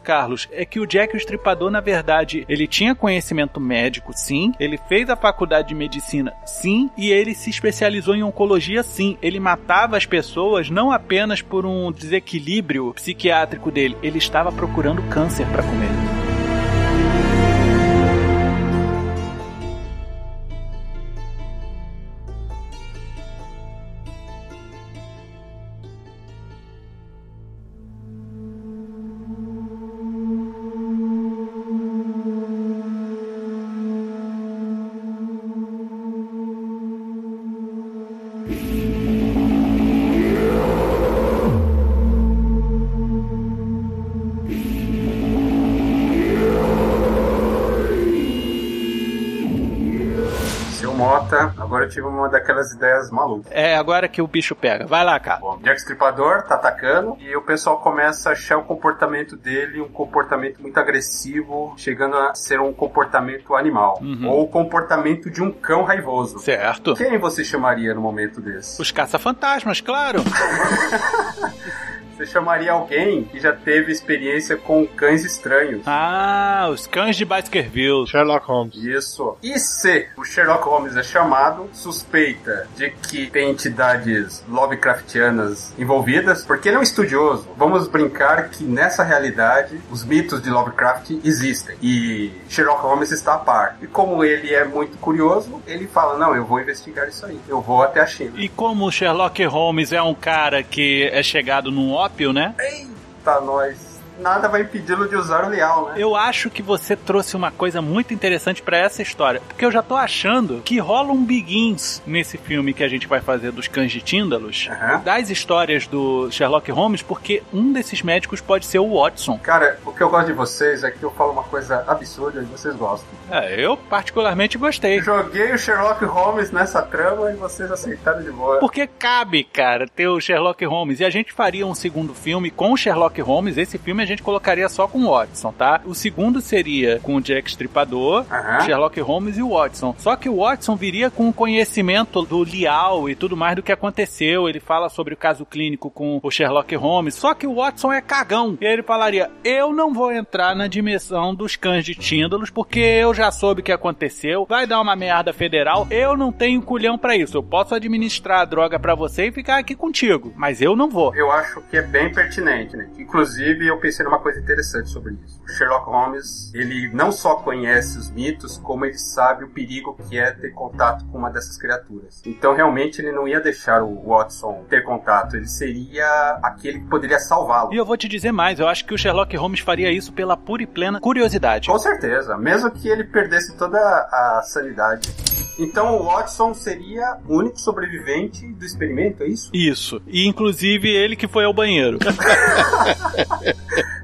A: Carlos. É que o Jack Stripador, na verdade, ele tinha conhecimento médico, sim. Ele fez a faculdade de medicina, sim. E ele se especializou em oncologia, sim. Ele matava as pessoas não apenas por um desequilíbrio psiquiátrico dele, ele estava procurando câncer para comer.
C: Tive uma daquelas ideias malucas.
A: É, agora que o bicho pega. Vai lá, cara.
C: Bom, Jack Stripador tá atacando e o pessoal começa a achar o comportamento dele um comportamento muito agressivo, chegando a ser um comportamento animal.
A: Uhum.
C: Ou o comportamento de um cão raivoso.
A: Certo.
C: Quem você chamaria no momento desse?
A: Os caça-fantasmas, claro.
C: Você chamaria alguém que já teve experiência com cães estranhos.
A: Ah, os cães de Baskerville.
B: Sherlock Holmes.
C: Isso. E se o Sherlock Holmes é chamado, suspeita de que tem entidades Lovecraftianas envolvidas, porque ele é um estudioso. Vamos brincar que nessa realidade os mitos de Lovecraft existem e Sherlock Holmes está a par. E como ele é muito curioso, ele fala: Não, eu vou investigar isso aí. Eu vou até a China.
A: E como o Sherlock Holmes é um cara que é chegado num ópio, né?
C: Eita, nós. Nada vai impedi-lo de usar o leal, né?
A: Eu acho que você trouxe uma coisa muito interessante pra essa história, porque eu já tô achando que rola um Begins nesse filme que a gente vai fazer dos cães de Tíndalos,
C: Aham.
A: das histórias do Sherlock Holmes, porque um desses médicos pode ser o Watson.
C: Cara, o que eu gosto de vocês é que eu falo uma coisa absurda e vocês gostam.
A: É, eu particularmente gostei.
C: Joguei o Sherlock Holmes nessa trama e vocês aceitaram de boa.
A: Porque cabe, cara, ter o Sherlock Holmes. E a gente faria um segundo filme com o Sherlock Holmes. Esse filme a gente colocaria só com o Watson, tá? O segundo seria com o Jack Stripador,
C: Aham.
A: Sherlock Holmes e o Watson. Só que o Watson viria com o conhecimento do Lial e tudo mais do que aconteceu. Ele fala sobre o caso clínico com o Sherlock Holmes. Só que o Watson é cagão. E ele falaria: Eu não vou entrar na dimensão dos cães de Tíndalos porque eu já soube o que aconteceu. Vai dar uma merda federal. Eu não tenho culhão pra isso. Eu posso administrar a droga pra você e ficar aqui contigo. Mas eu não vou.
C: Eu acho que é bem pertinente, né? Inclusive, eu pensei numa coisa interessante sobre isso. O Sherlock Holmes, ele não só conhece os mitos, como ele sabe o perigo que é ter contato com uma dessas criaturas. Então, realmente, ele não ia deixar o Watson ter contato. Ele seria aquele que poderia salvá-lo.
A: E eu vou te dizer mais, eu acho que o Sherlock Holmes faria isso pela pura e plena curiosidade.
C: Com certeza, mesmo que ele perdesse toda a sanidade. Então o Watson seria o único sobrevivente do experimento, é isso?
A: Isso. E inclusive ele que foi ao banheiro.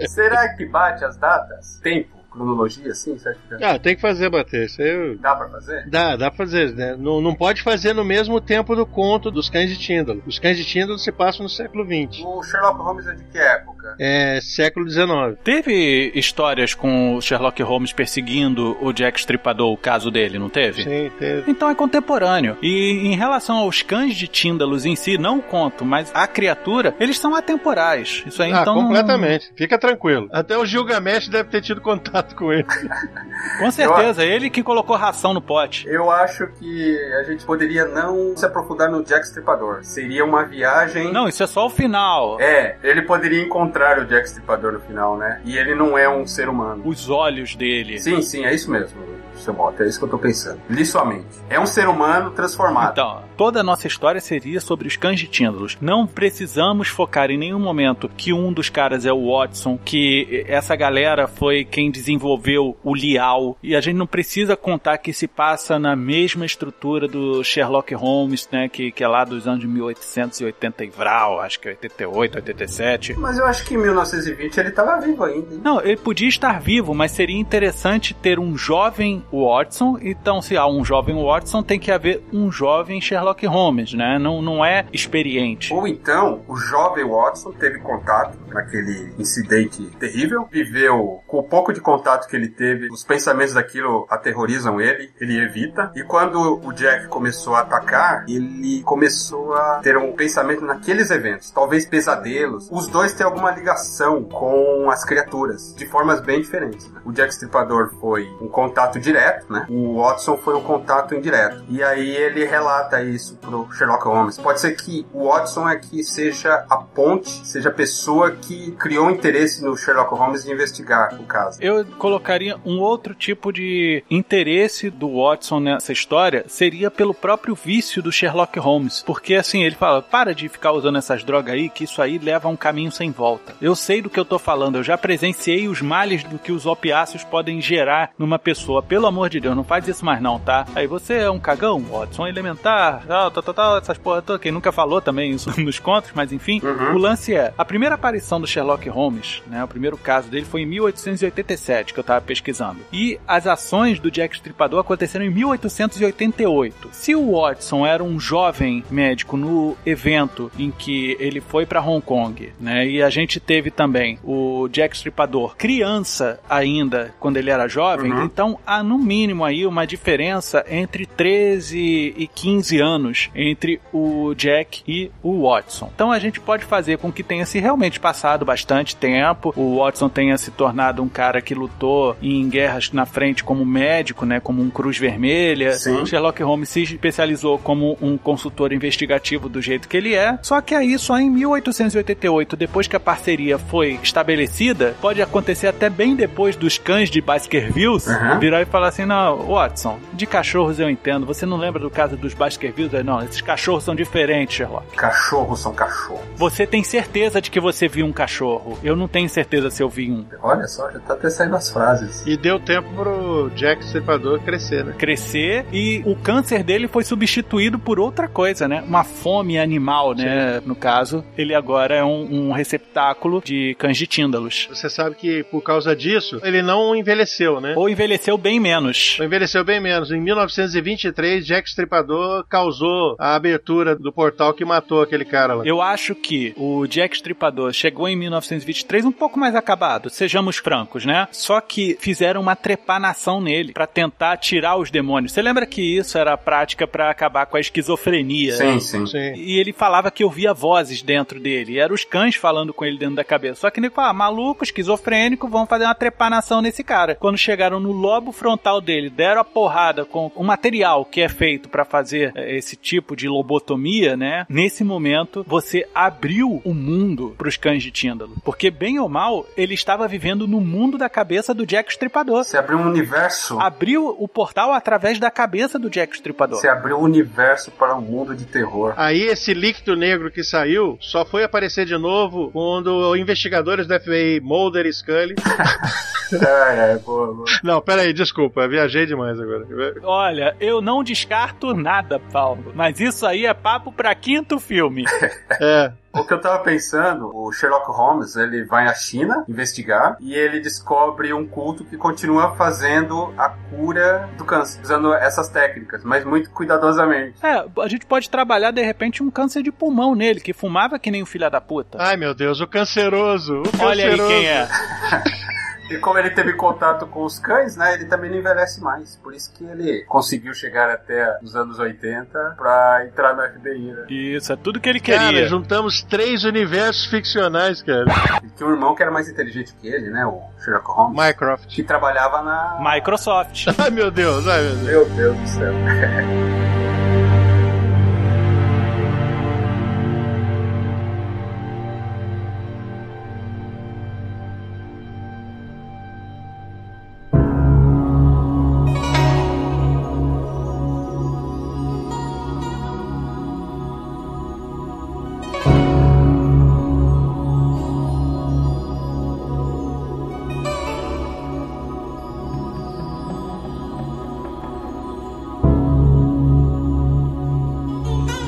C: Será que bate as datas? Tempo, cronologia, assim? Você que
B: Ah, tem que fazer bater. Isso eu-
C: dá pra fazer?
B: Dá, dá pra fazer, né? Não, não pode fazer no mesmo tempo do conto dos cães de Tíndalo. Os cães de Tíndalo se passam no século XX.
C: O Sherlock Holmes é de que época?
B: É século XIX.
A: Teve histórias com o Sherlock Holmes perseguindo o Jack Stripador, o caso dele, não teve?
B: Sim, teve.
A: Então é contemporâneo. E em relação aos cães de Tíndalos em si, não o conto, mas a criatura, eles são atemporais. Isso aí
B: Ah,
A: então. não-
B: completamente. Fica tranquilo. Até o Gilgamesh deve ter tido contato com ele.
A: Com certeza, ele que colocou ração no pote.
C: Eu acho que a gente poderia não se aprofundar no Jack Stripador. Seria uma viagem.
A: Não, isso é só o final.
C: É, ele poderia encontrar o Jack Stripador no final, né? E ele não é um ser humano.
A: Os olhos dele.
C: Sim, sim, é isso mesmo, seu Mota. É isso que eu tô pensando. Li sua mente. É um ser humano transformado.
A: Então, toda a nossa história seria sobre os cães de Tíndalos. Não precisamos focar em nenhum momento que um dos caras é o Watson, que essa galera foi quem desenvolveu o Lial. E a gente não precisa contar que se passa na mesma estrutura do Sherlock Holmes, né? Que, que é lá dos anos de 1880 e Vral, acho que é 88, 87.
C: Mas eu acho que em 1920 ele tava vivo ainda. hein?
A: Não, ele podia estar vivo, mas seria interessante ter um jovem Watson. Então, se há um jovem Watson, tem que haver um jovem Sherlock Holmes, né? Não, não é experiente.
C: Ou então, o jovem Watson teve contato naquele incidente terrível, viveu com o pouco de contato que ele teve, os pensamentos daquilo aterrorizam ele, ele evita. E quando o Jack começou a atacar, ele começou a ter um pensamento naqueles eventos, talvez pesadelos. Os dois têm alguma ligação com as criaturas, de formas bem diferentes. né? O Jack Stripador foi um contato direto, né? O Watson foi um contato indireto. E aí ele relata isso pro Sherlock Holmes. Pode ser que o Watson é que seja a ponte, seja a pessoa que criou interesse no Sherlock Holmes de investigar o caso.
A: Eu colocaria um outro tipo de interesse do Watson nessa história seria pelo próprio vício do Sherlock Holmes. Porque assim, ele fala: para de ficar usando essas drogas aí, que isso aí leva a um caminho sem volta. Eu sei do que eu tô falando, eu já presenciei os males do que os opiáceos podem gerar numa pessoa. Pelo amor de Deus, não faz isso mais não, tá? Aí você é um cagão, Watson elementar, tal, tal, tal, tal essas porra toda. Quem nunca falou também isso nos contos, mas enfim.
C: Uhum.
A: O lance é, a primeira aparição do Sherlock Holmes, né, o primeiro caso dele foi em 1887, que eu tava pesquisando. E as ações do Jack Stripador aconteceram em 1888. Se o Watson era um jovem médico no evento em que ele foi para Hong Kong, né, e a gente teve também o Jack Stripador criança ainda quando ele era jovem,
C: Uhum.
A: então há no mínimo aí uma diferença entre 13 e 15 anos entre o Jack e o Watson. Então a gente pode fazer com que tenha se realmente passado bastante tempo, o Watson tenha se tornado um cara que lutou em guerras na frente como médico, né, como um cruz vermelha.
C: Sim.
A: O Sherlock Holmes se especializou como um consultor investigativo do jeito que ele é. Só que aí só em 1888, depois que a parceria foi estabelecida, pode acontecer até bem depois dos cães de Baskervilles,
C: Uhum.
A: virar e falar assim: "Não, Watson, de cachorros eu entendo. Você não lembra do caso dos Baskervilles? Aí, Não, esses cachorros são diferentes, Sherlock.
C: Cachorros são cachorros.
A: Você tem certeza de que você viu um cachorro? Eu não tenho certeza se eu vi um.
C: Olha só, já tá até saindo as frases.
B: E deu tempo pro Jack Stripador crescer, né?
A: crescer e o câncer dele foi substituído por outra coisa, né? Uma fome animal, né? No caso, ele agora é um, um receptáculo de cães de tíndalos.
B: Você sabe que por causa disso, ele não envelheceu, né?
A: Ou envelheceu bem menos.
B: Envelheceu bem menos. Em 1923, Jack Stripador causou a abertura do portal que matou aquele cara lá.
A: Eu acho que o Jack Stripador chegou em 1923 um pouco mais acabado, sejamos francos, né? Só que fizeram uma trepanação nele pra tentar tirar os demônios. Você lembra que isso era a prática pra acabar com a esquizofrenia?
C: Sim, sim.
B: Sim.
A: E ele falava que ouvia vozes dentro dele. E eram os cães falando com ele dentro da cabeça. Só que ele falava, maluco, esquizofrênico, vão fazer uma trepanação nesse cara. Quando chegaram no lobo frontal dele, deram a porrada com o material que é feito pra fazer eh, esse tipo de lobotomia, né? Nesse momento, você abriu o mundo pros cães de Tíndalo. Porque, bem ou mal, ele estava vivendo no mundo da cabeça do Jack Stripador.
C: Você abriu um universo.
A: Abriu o portal através da cabeça do Jack Stripador.
C: Você abriu um universo para um mundo de terror.
B: Aí esse líquido negro que saiu só foi aparecer de novo quando investigadores do FBI, Mulder e Scully.
C: é, é, boa, boa.
B: Não, peraí, desculpa, eu viajei demais agora.
A: Olha, eu não descarto nada, Paulo. Mas isso aí é papo pra quinto filme.
B: É,
C: O que eu tava pensando, o Sherlock Holmes, ele vai à China investigar e ele descobre um culto que continua fazendo a cura do câncer, usando essas técnicas, mas muito cuidadosamente.
A: É, a gente pode trabalhar de repente um câncer de pulmão nele, que fumava que nem o filho da puta.
B: Ai meu Deus, o canceroso. O
A: Olha aí
B: canceroso.
A: quem é.
C: E como ele teve contato com os cães, né, ele também não envelhece mais. Por isso que ele conseguiu chegar até os anos 80 pra entrar no FBI, né?
A: Isso, é tudo que ele
B: Cara,
A: queria.
B: juntamos três universos ficcionais, cara.
C: Ele tinha um irmão que era mais inteligente que ele, né, o Sherlock Holmes,
B: Mycroft.
C: que trabalhava na...
A: Microsoft.
B: Ai meu Deus, ai meu Deus.
C: Meu Deus do céu.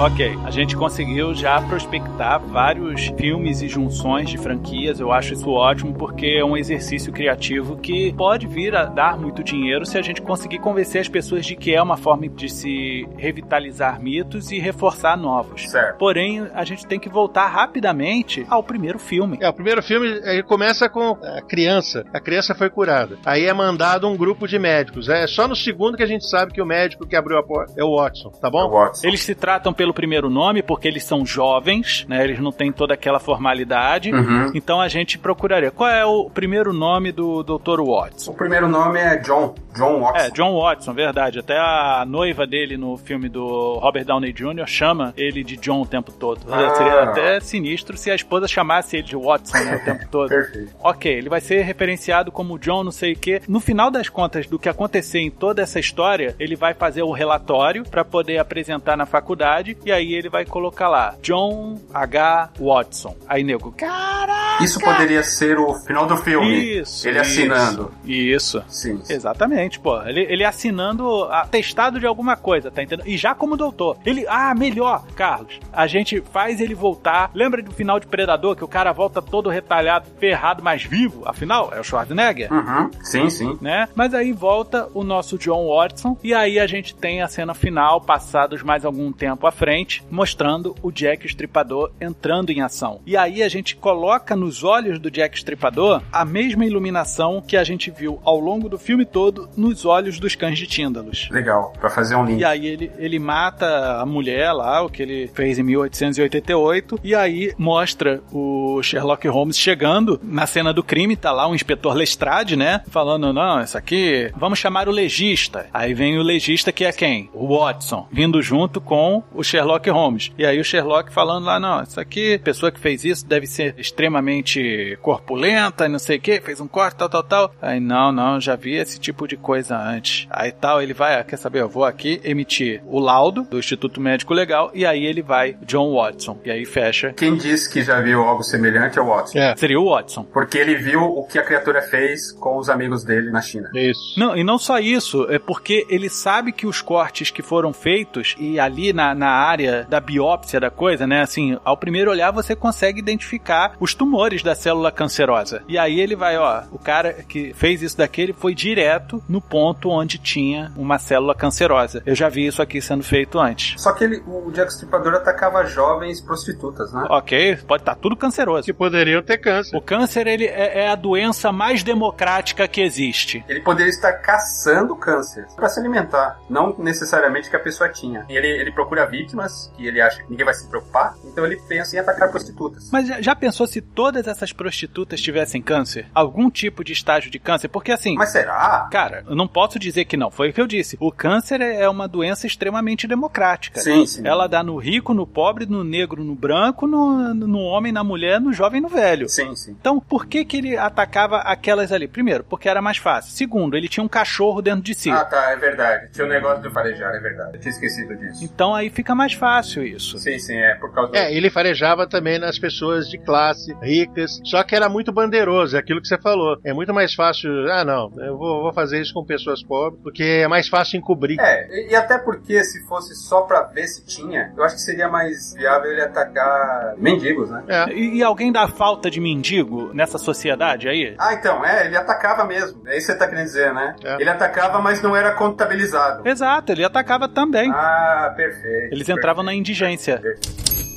A: Ok, a gente conseguiu já prospectar vários filmes e junções de franquias. Eu acho isso ótimo porque é um exercício criativo que pode vir a dar muito dinheiro se a gente conseguir convencer as pessoas de que é uma forma de se revitalizar mitos e reforçar novos.
C: Certo.
A: Porém, a gente tem que voltar rapidamente ao primeiro filme.
B: É, o primeiro filme ele começa com a criança. A criança foi curada. Aí é mandado um grupo de médicos. É só no segundo que a gente sabe que o médico que abriu a porta é o Watson, tá
C: O
B: bom?
C: Watson.
A: Eles se tratam pelo primeiro nome porque eles são jovens, né? Eles não têm toda aquela formalidade.
C: Uhum.
A: Então a gente procuraria. Qual é o primeiro nome do Dr. Watson?
C: O primeiro nome é John. John Watson.
A: É, John Watson, verdade. Até a noiva dele no filme do Robert Downey Jr. chama ele de John o tempo todo.
C: Ah.
A: Seria até sinistro se a esposa chamasse ele de Watson né, o tempo todo.
C: Perfeito.
A: Ok, ele vai ser referenciado como John não sei o quê. No final das contas, do que acontecer em toda essa história, ele vai fazer o relatório para poder apresentar na faculdade e aí ele vai colocar lá John H. Watson. Aí, nego, caraca!
C: Isso poderia ser o final do filme.
A: Isso.
C: Ele
A: isso,
C: assinando.
A: Isso.
C: Sim.
A: Exatamente, pô. Ele, ele assinando atestado de alguma coisa, tá entendendo? E já como doutor. Ele, ah, melhor, Carlos. A gente faz ele voltar. Lembra do final de Predador, que o cara volta todo retalhado, ferrado, mas vivo? Afinal, é o Schwarzenegger.
C: Uhum. Sim, sim.
A: Né? Mas aí volta o nosso John Watson e aí a gente tem a cena final, passados mais algum tempo à frente, mostrando o Jack Estripador entrando em ação. E aí a gente coloca nos olhos do Jack Estripador a mesma iluminação que a gente viu ao longo do filme todo nos olhos dos cães de Tíndalos.
C: Legal, pra fazer um link.
A: E aí ele, ele mata a mulher lá, o que ele fez em 1888, e aí mostra o Sherlock Holmes chegando na cena do crime, tá lá o inspetor Lestrade, né? Falando, não, isso aqui, vamos chamar o legista. Aí vem o legista que é quem? O Watson, vindo junto com o Sherlock Holmes. E aí o Sherlock falando lá, não, isso aqui, pessoa que fez isso deve ser extremamente corpulenta, não sei o que, fez um corte, tal, tal, tal. Aí, não, não, já vi esse tipo de coisa antes. Aí tal, ele vai, ah, quer saber, eu vou aqui emitir o laudo do Instituto Médico Legal e aí ele vai, John Watson. E aí fecha.
C: Quem disse que já viu algo semelhante é o Watson.
A: É. Seria o Watson.
C: Porque ele viu o que a criatura fez com os amigos dele na China.
B: Isso.
A: Não, e não só isso, é porque ele sabe que os cortes que foram feitos e ali na, na área da biópsia da coisa, né, assim, ao primeiro olhar você consegue identificar os tumores da célula cancerosa. E aí ele vai, ó, o cara que fez isso daquele foi direto no ponto onde tinha uma célula cancerosa. Eu já vi isso aqui sendo feito antes.
C: Só que ele, o Jack Stripador atacava jovens prostitutas, né?
A: Ok, pode estar tudo canceroso.
B: Que poderiam ter câncer.
A: O câncer ele é, é a doença mais democrática que existe.
C: Ele poderia estar caçando câncer para se alimentar, não necessariamente que a pessoa tinha. Ele, ele procura vítimas que ele acha que ninguém vai se preocupar, então ele pensa em atacar prostitutas.
A: Mas já, já pensou se todas essas prostitutas tivessem câncer? Algum tipo de estágio de câncer? Porque assim.
C: Mas será?
A: Cara, eu não posso dizer que não. Foi o que eu disse. O câncer é uma doença extremamente democrática.
C: Sim, sim.
A: Ela dá no rico, no pobre, no negro, no branco, no, no homem, na mulher, no jovem, no velho.
C: Sim, sim.
A: Então, por que que ele atacava aquelas ali? Primeiro, porque era mais fácil. Segundo, ele tinha um cachorro dentro de si.
C: Ah, tá, é verdade. Tinha um negócio de farejar, é verdade. Eu tinha esquecido disso.
A: Então aí fica mais fácil isso.
C: Sim, sim, é por causa
B: É, ele farejava também nas pessoas de classe, ricas, só que era muito bandeiroso, é aquilo que você falou. É muito mais fácil, ah não, eu vou, vou fazer isso com pessoas pobres, porque é mais fácil encobrir.
C: É, e, até porque se fosse só pra ver se tinha, eu acho que seria mais viável ele atacar mendigos, né?
B: É.
A: E, e alguém dá falta de mendigo nessa sociedade aí?
C: Ah, então, é, ele atacava mesmo. É isso que você tá querendo dizer, né?
B: É.
C: Ele atacava, mas não era contabilizado.
A: Exato, ele atacava também.
C: Ah, perfeito.
A: Eles entravam na indigência.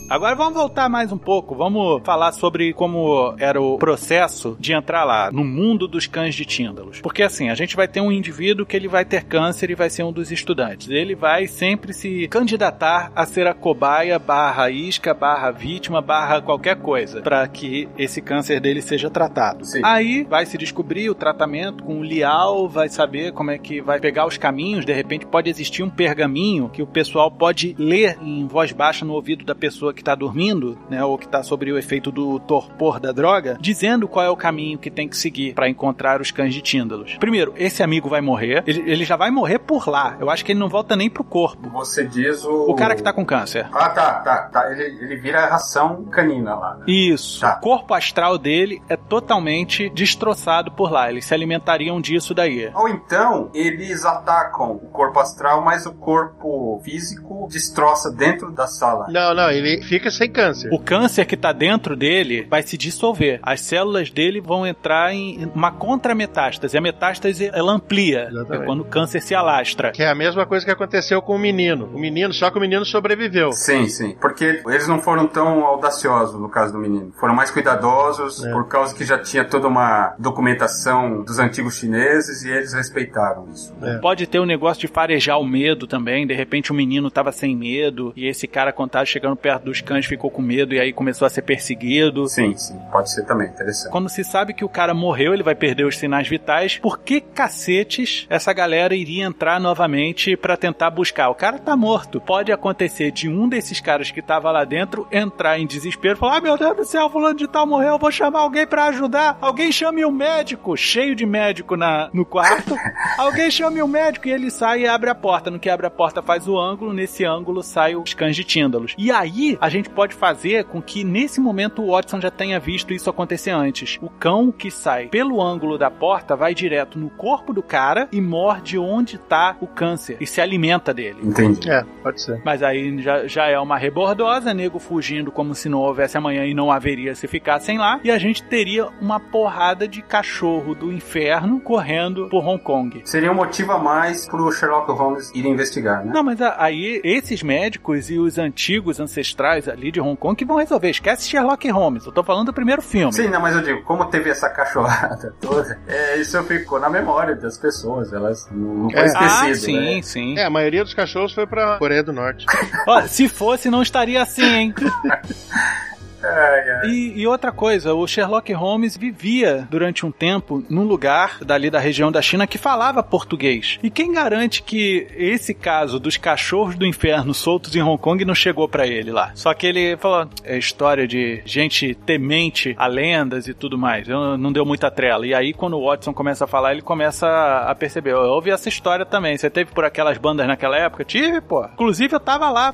A: Agora vamos voltar mais um pouco. Vamos falar sobre como era o processo de entrar lá no mundo dos cães de Tíndalos. Porque assim, a gente vai ter um indivíduo que ele vai ter câncer e vai ser um dos estudantes. Ele vai sempre se candidatar a ser a cobaia barra isca, barra vítima, barra qualquer coisa, para que esse câncer dele seja tratado.
C: Sim.
A: Aí vai se descobrir o tratamento com o Lial, vai saber como é que vai pegar os caminhos. De repente pode existir um pergaminho que o pessoal pode ler em voz baixa no ouvido da pessoa que está dormindo, né, ou que está sobre o efeito do torpor da droga, dizendo qual é o caminho que tem que seguir para encontrar os cães de Tíndalos. Primeiro, esse amigo vai morrer, ele, ele já vai morrer por lá. Eu acho que ele não volta nem pro corpo.
C: Você diz o.
A: O cara que tá com câncer.
C: Ah, tá, tá, tá. Ele, ele vira ração canina lá. né?
A: Isso.
C: Tá.
A: O corpo astral dele é totalmente destroçado por lá. Eles se alimentariam disso daí.
C: Ou então, eles atacam o corpo astral, mas o corpo físico destroça dentro da sala.
B: Não, não, ele fica sem câncer.
A: O câncer que tá dentro dele vai se dissolver. As células dele vão entrar em uma contrametástase. A metástase ela amplia.
B: Exatamente.
A: É quando o câncer se alastra.
B: Que é a mesma coisa que aconteceu com o menino. O menino, só que o menino sobreviveu.
C: Sim, sim. Porque eles não foram tão audaciosos no caso do menino. Foram mais cuidadosos,
B: É.
C: por causa que já tinha toda uma documentação dos antigos chineses e eles respeitaram isso.
B: É.
A: Pode ter o negócio de farejar o medo também. De repente o menino tava sem medo e esse cara, quando tava chegando perto dos cães ficou com medo e aí começou a ser perseguido.
C: Sim, sim, pode ser também, interessante.
A: Quando se sabe que o cara morreu, ele vai perder os sinais vitais, por que cacetes essa galera iria entrar novamente para tentar buscar? O cara tá morto. Pode acontecer de um desses caras que tava lá dentro entrar em desespero, falar: ah, meu Deus do céu, fulano de tal morreu, eu vou chamar alguém para ajudar. Alguém chame o um médico, cheio de médico na, no quarto. alguém chame o um médico e ele sai e abre a porta. No que abre a porta faz o ângulo, nesse ângulo sai os cães de Tíndalos. E aí a gente pode fazer com que nesse momento o Watson já tenha visto isso acontecer antes. O cão que sai pelo ângulo da porta vai direto no corpo do cara e morde onde tá o câncer e se alimenta dele.
C: Entendi.
B: É, pode ser.
A: Mas aí já, já é uma rebordosa, nego fugindo como se não houvesse amanhã e não haveria se ficassem lá. E a gente teria uma porrada de cachorro do inferno correndo por Hong Kong.
C: Seria um motivo a mais pro Sherlock Holmes ir investigar, né?
A: Não, mas aí esses médicos e os antigos ancestrais ali de Hong Kong que vão resolver. Esquece Sherlock Holmes. Eu tô falando do primeiro filme.
C: Sim, não, mas eu digo, como teve essa cachorrada toda, é, isso ficou na memória das pessoas. Elas não foi
B: É.
C: esquecido,
A: ah, sim,
C: né?
A: sim.
B: É, a maioria dos cachorros foi pra Coreia do Norte.
A: Ó, se fosse, não estaria assim, hein?
C: Ai, ai.
A: E, e outra coisa, o Sherlock Holmes vivia durante um tempo num lugar dali da região da China que falava português. E quem garante que esse caso dos cachorros do inferno soltos em Hong Kong não chegou pra ele lá? Só que ele falou, é história de gente temente a lendas e tudo mais. Eu- Não deu muita trela. E aí quando o Watson começa a falar, ele começa a perceber, eu ouvi essa história também. Você teve por aquelas bandas naquela época? Tive, pô. Inclusive eu tava lá.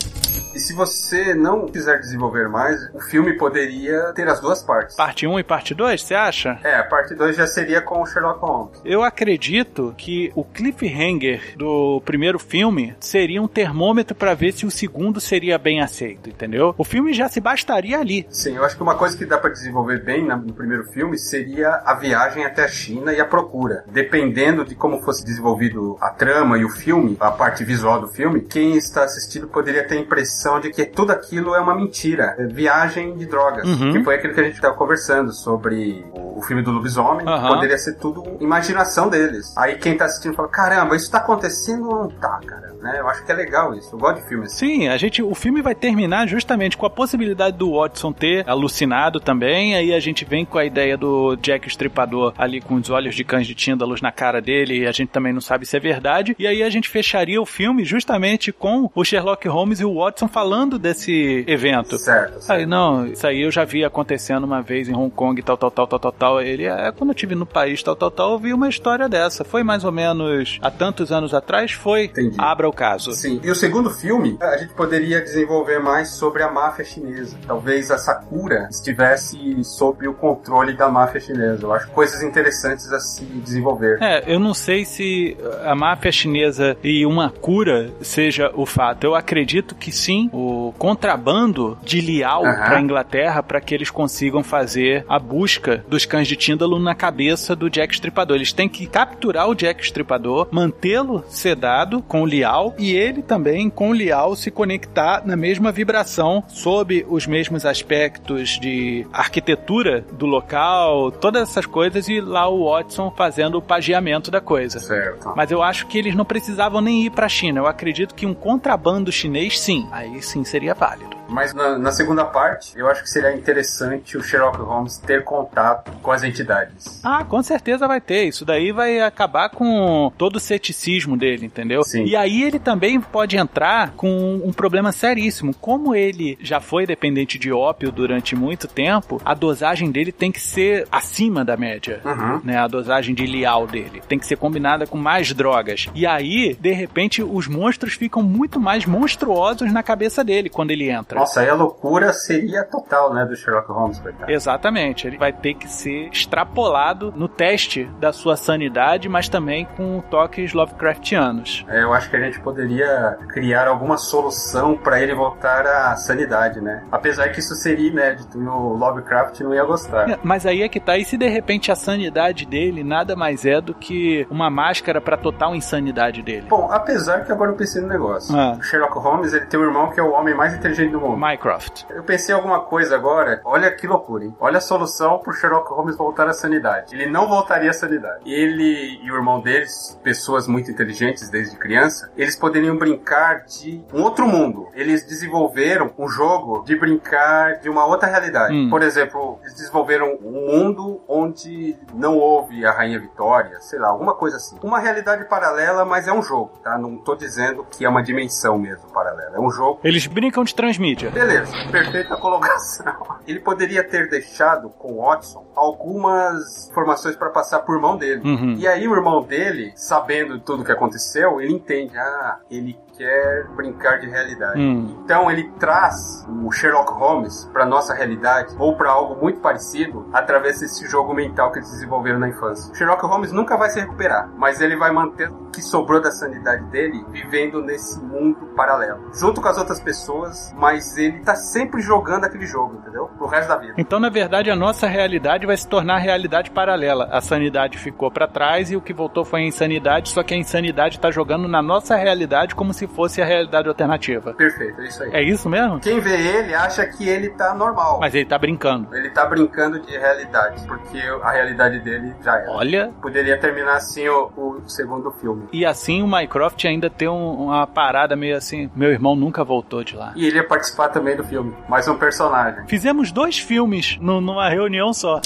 C: E se você não quiser desenvolver mais, o filme poderia ter as duas partes.
A: Parte 1 e parte 2, você acha?
C: É, a parte 2 já seria com o Sherlock Holmes.
A: Eu acredito que o cliffhanger do primeiro filme seria um termômetro pra ver se o segundo seria bem aceito, entendeu? O filme já se bastaria ali.
C: Sim, eu acho que uma coisa que dá pra desenvolver bem no primeiro filme seria a viagem até a China e a procura. Dependendo de como fosse desenvolvido a trama e o filme, a parte visual do filme, quem está assistindo poderia ter a impressão de que tudo aquilo é uma mentira. É viagem de drogas.
A: Uhum.
C: Que foi aquilo que a gente estava conversando sobre o, filme do lobisomem.
A: Aham.
C: Poderia ser tudo imaginação deles. Aí quem tá assistindo fala, caramba, isso tá acontecendo ou não tá, cara? Né? Eu acho que é legal isso. Eu gosto de filme assim.
A: Sim, a gente, o filme vai terminar justamente com a possibilidade do Watson ter alucinado também. Aí a gente vem com a ideia do Jack Estripador ali com os olhos de cães de tíndalos na cara dele. E a gente também não sabe se é verdade. E aí a gente fecharia o filme justamente com o Sherlock Holmes e o Watson falando desse evento.
C: Certo. certo.
A: Aí, não, isso aí eu já vi acontecendo uma vez em Hong Kong, tal, tal, tal, tal, tal, tal. Ele, é, quando eu estive no país, tal, tal, tal, eu vi uma história dessa. Foi mais ou menos há tantos anos atrás? Foi.
C: Entendi.
A: Abra o caso.
C: Sim. E o segundo filme, a gente poderia desenvolver mais sobre a máfia chinesa. Talvez a Sakura estivesse sob o controle da máfia chinesa. Eu acho coisas interessantes a se desenvolver.
A: É, eu não sei se a máfia chinesa e uma cura seja o fato. Eu acredito que sim, o contrabando de Liao
C: Aham.
A: para Inglaterra para que eles consigam fazer a busca dos cães de Tíndalo na cabeça do Jack Stripador. Eles têm que capturar o Jack Stripador, mantê-lo sedado com o Liao e ele também com o Liao se conectar na mesma vibração sob os mesmos aspectos de arquitetura do local, todas essas coisas e lá o Watson fazendo o pageamento da coisa.
C: Certo.
A: Mas eu acho que eles não precisavam nem ir pra China. Eu acredito que um contrabando chinês, sim. Aí sim seria válido.
C: Mas na, na segunda parte, eu acho que seria interessante o Sherlock Holmes ter contato com as entidades.
A: Ah, com certeza vai ter. Isso daí vai acabar com todo o ceticismo dele, entendeu?
C: Sim.
A: E aí ele também pode entrar com um problema seríssimo. Como ele já foi dependente de ópio durante muito tempo, a dosagem dele tem que ser acima da média.
C: Uhum.
A: né, a dosagem de lial dele. Tem que ser combinada com mais drogas. E aí, de repente, os monstros ficam muito mais monstruosos na cabeça dele quando ele entra.
C: Nossa, aí a loucura seria total, né, do Sherlock Holmes, coitado.
A: Exatamente, ele vai ter que ser extrapolado no teste da sua sanidade, mas também com toques Lovecraftianos.
C: É, eu acho que a gente poderia criar alguma solução pra ele voltar à sanidade, né? Apesar que isso seria inédito e o Lovecraft não ia gostar.
A: É, Mas aí é que tá, e se de repente a sanidade dele nada mais é do que uma máscara pra total insanidade dele?
C: Bom, apesar que agora eu pensei no negócio.
A: Ah.
C: O Sherlock Holmes, ele tem um irmão que é o homem mais inteligente do mundo. Mundo.
A: Mycroft.
C: Eu pensei em alguma coisa agora. Olha que loucura, hein? Olha a solução pro Sherlock Holmes voltar à sanidade. Ele não voltaria à sanidade. Ele e o irmão deles, pessoas muito inteligentes desde criança, eles poderiam brincar de um outro mundo. Eles desenvolveram um jogo de brincar de uma outra realidade.
A: Hum.
C: Por exemplo, eles desenvolveram um mundo onde não houve a Rainha Vitória, sei lá, alguma coisa assim. Uma realidade paralela, mas é um jogo, tá? Não tô dizendo que é uma dimensão mesmo paralela. É um jogo
A: Eles brincam de transmídia.
C: Beleza, perfeita colocação. Ele poderia ter deixado com o Watson algumas informações para passar por mão dele.
A: Uhum.
C: E aí o irmão dele, sabendo tudo que aconteceu, ele entende, ah, ele quer brincar de realidade.
A: Hum.
C: Então ele traz o Sherlock Holmes para nossa realidade ou para algo muito parecido através desse jogo mental que eles desenvolveram na infância. O Sherlock Holmes nunca vai se recuperar, mas ele vai manter o que sobrou da sanidade dele vivendo nesse mundo paralelo, junto com as outras pessoas, mas ele tá sempre jogando aquele jogo, entendeu? Pro resto da vida.
A: Então, na verdade, a nossa realidade vai se tornar realidade paralela. A sanidade ficou pra trás e o que voltou foi a insanidade, só que a insanidade tá jogando na nossa realidade como se fosse a realidade alternativa.
C: Perfeito, é isso aí.
A: É isso mesmo?
C: Quem vê ele acha que ele tá normal.
A: Mas ele tá brincando.
C: Ele tá brincando de realidade, porque a realidade dele já era.
A: Olha.
C: Poderia terminar assim o, o segundo filme.
A: E assim o Mycroft ainda tem um- uma parada meio assim. Meu irmão nunca voltou de lá.
C: E ele ia participar também do filme, mais um personagem.
A: Fizemos dois filmes nu- numa reunião só.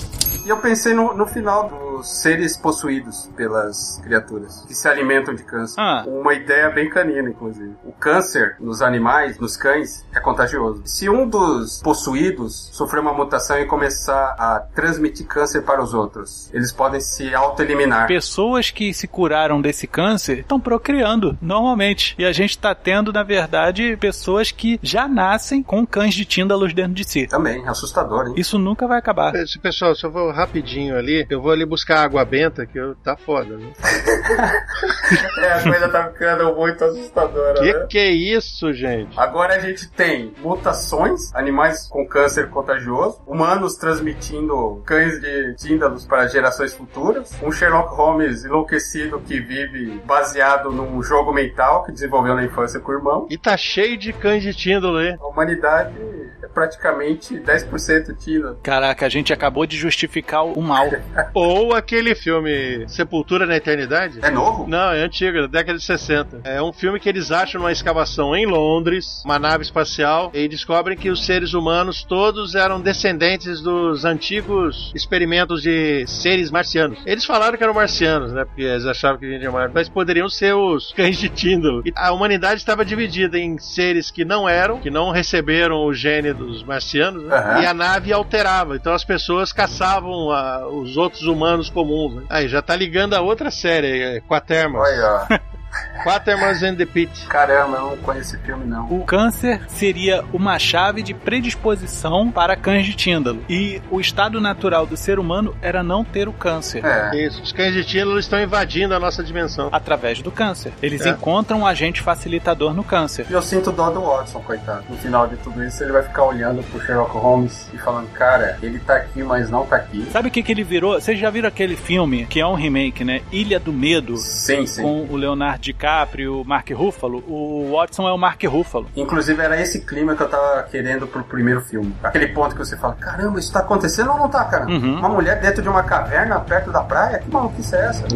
C: E eu pensei no, no final seres possuídos pelas criaturas, que se alimentam de câncer.
A: Ah.
C: Uma ideia bem canina, inclusive. O câncer nos animais, nos cães, é contagioso. Se um dos possuídos sofrer uma mutação e começar a transmitir câncer para os outros, eles podem se auto-eliminar.
A: Pessoas que se curaram desse câncer estão procriando normalmente. E a gente tá tendo, na verdade, pessoas que já nascem com cães de tíndalos dentro de si.
C: Também, assustador, hein?
A: Isso nunca vai acabar.
B: Pessoal, se eu vou rapidinho ali, eu vou ali buscar água benta, que eu, tá foda, né?
C: É, a coisa tá ficando muito assustadora,
B: Que
C: né?
B: que é isso, gente?
C: Agora a gente tem mutações, animais com câncer contagioso, humanos transmitindo cães de tíndalos para gerações futuras, um Sherlock Holmes enlouquecido que vive baseado num jogo mental que desenvolveu na infância com o irmão.
B: E tá cheio de cães de tíndalo aí.
C: A humanidade é praticamente 10% tíndalo.
A: Caraca, a gente acabou de justificar o mal.
B: Ou aquele filme Sepultura na Eternidade.
C: É novo?
B: Não, é antigo, da década de 60. É um filme que eles acham numa escavação em Londres, uma nave espacial, e descobrem que os seres humanos todos eram descendentes dos antigos experimentos de seres marcianos. Eles falaram que eram marcianos, né? Porque eles achavam que vinham de Marte, mas poderiam ser os cães de Tyndall. E a humanidade estava dividida em seres que não eram, que não receberam o gene dos marcianos, né?
C: Aham.
B: e a nave alterava. Então as pessoas caçavam ah, os outros humanos comuns. Né? Aí já tá ligando a outra série, é, Quatermas.
C: Olha, ó.
B: Quatermans and the Pit.
C: caramba, eu não conheço esse filme não.
A: O câncer seria uma chave de predisposição para cães de tíndalo. E o estado natural do ser humano era não ter o câncer.
C: É.
B: Isso, os cães de Tyndall estão invadindo a nossa dimensão.
A: Através do câncer. Eles
B: É.
A: encontram um agente facilitador no câncer.
C: E eu sinto dó do Watson, coitado. No final de tudo isso, ele vai ficar olhando pro Sherlock Holmes e falando, cara, ele tá aqui, mas não tá aqui.
A: Sabe o que, que ele virou? Vocês já viram aquele filme, que é um remake, né? Ilha do Medo,
C: Sim, sim.
A: com o Leonardo DiCaprio, o Mark Ruffalo? O Watson é o Mark Ruffalo.
C: Inclusive, era esse clima que eu tava querendo pro primeiro filme. Aquele ponto que você fala, caramba, isso tá acontecendo ou não tá, cara?
A: Uhum.
C: Uma mulher dentro de uma caverna, perto da praia? Que maluquice é essa?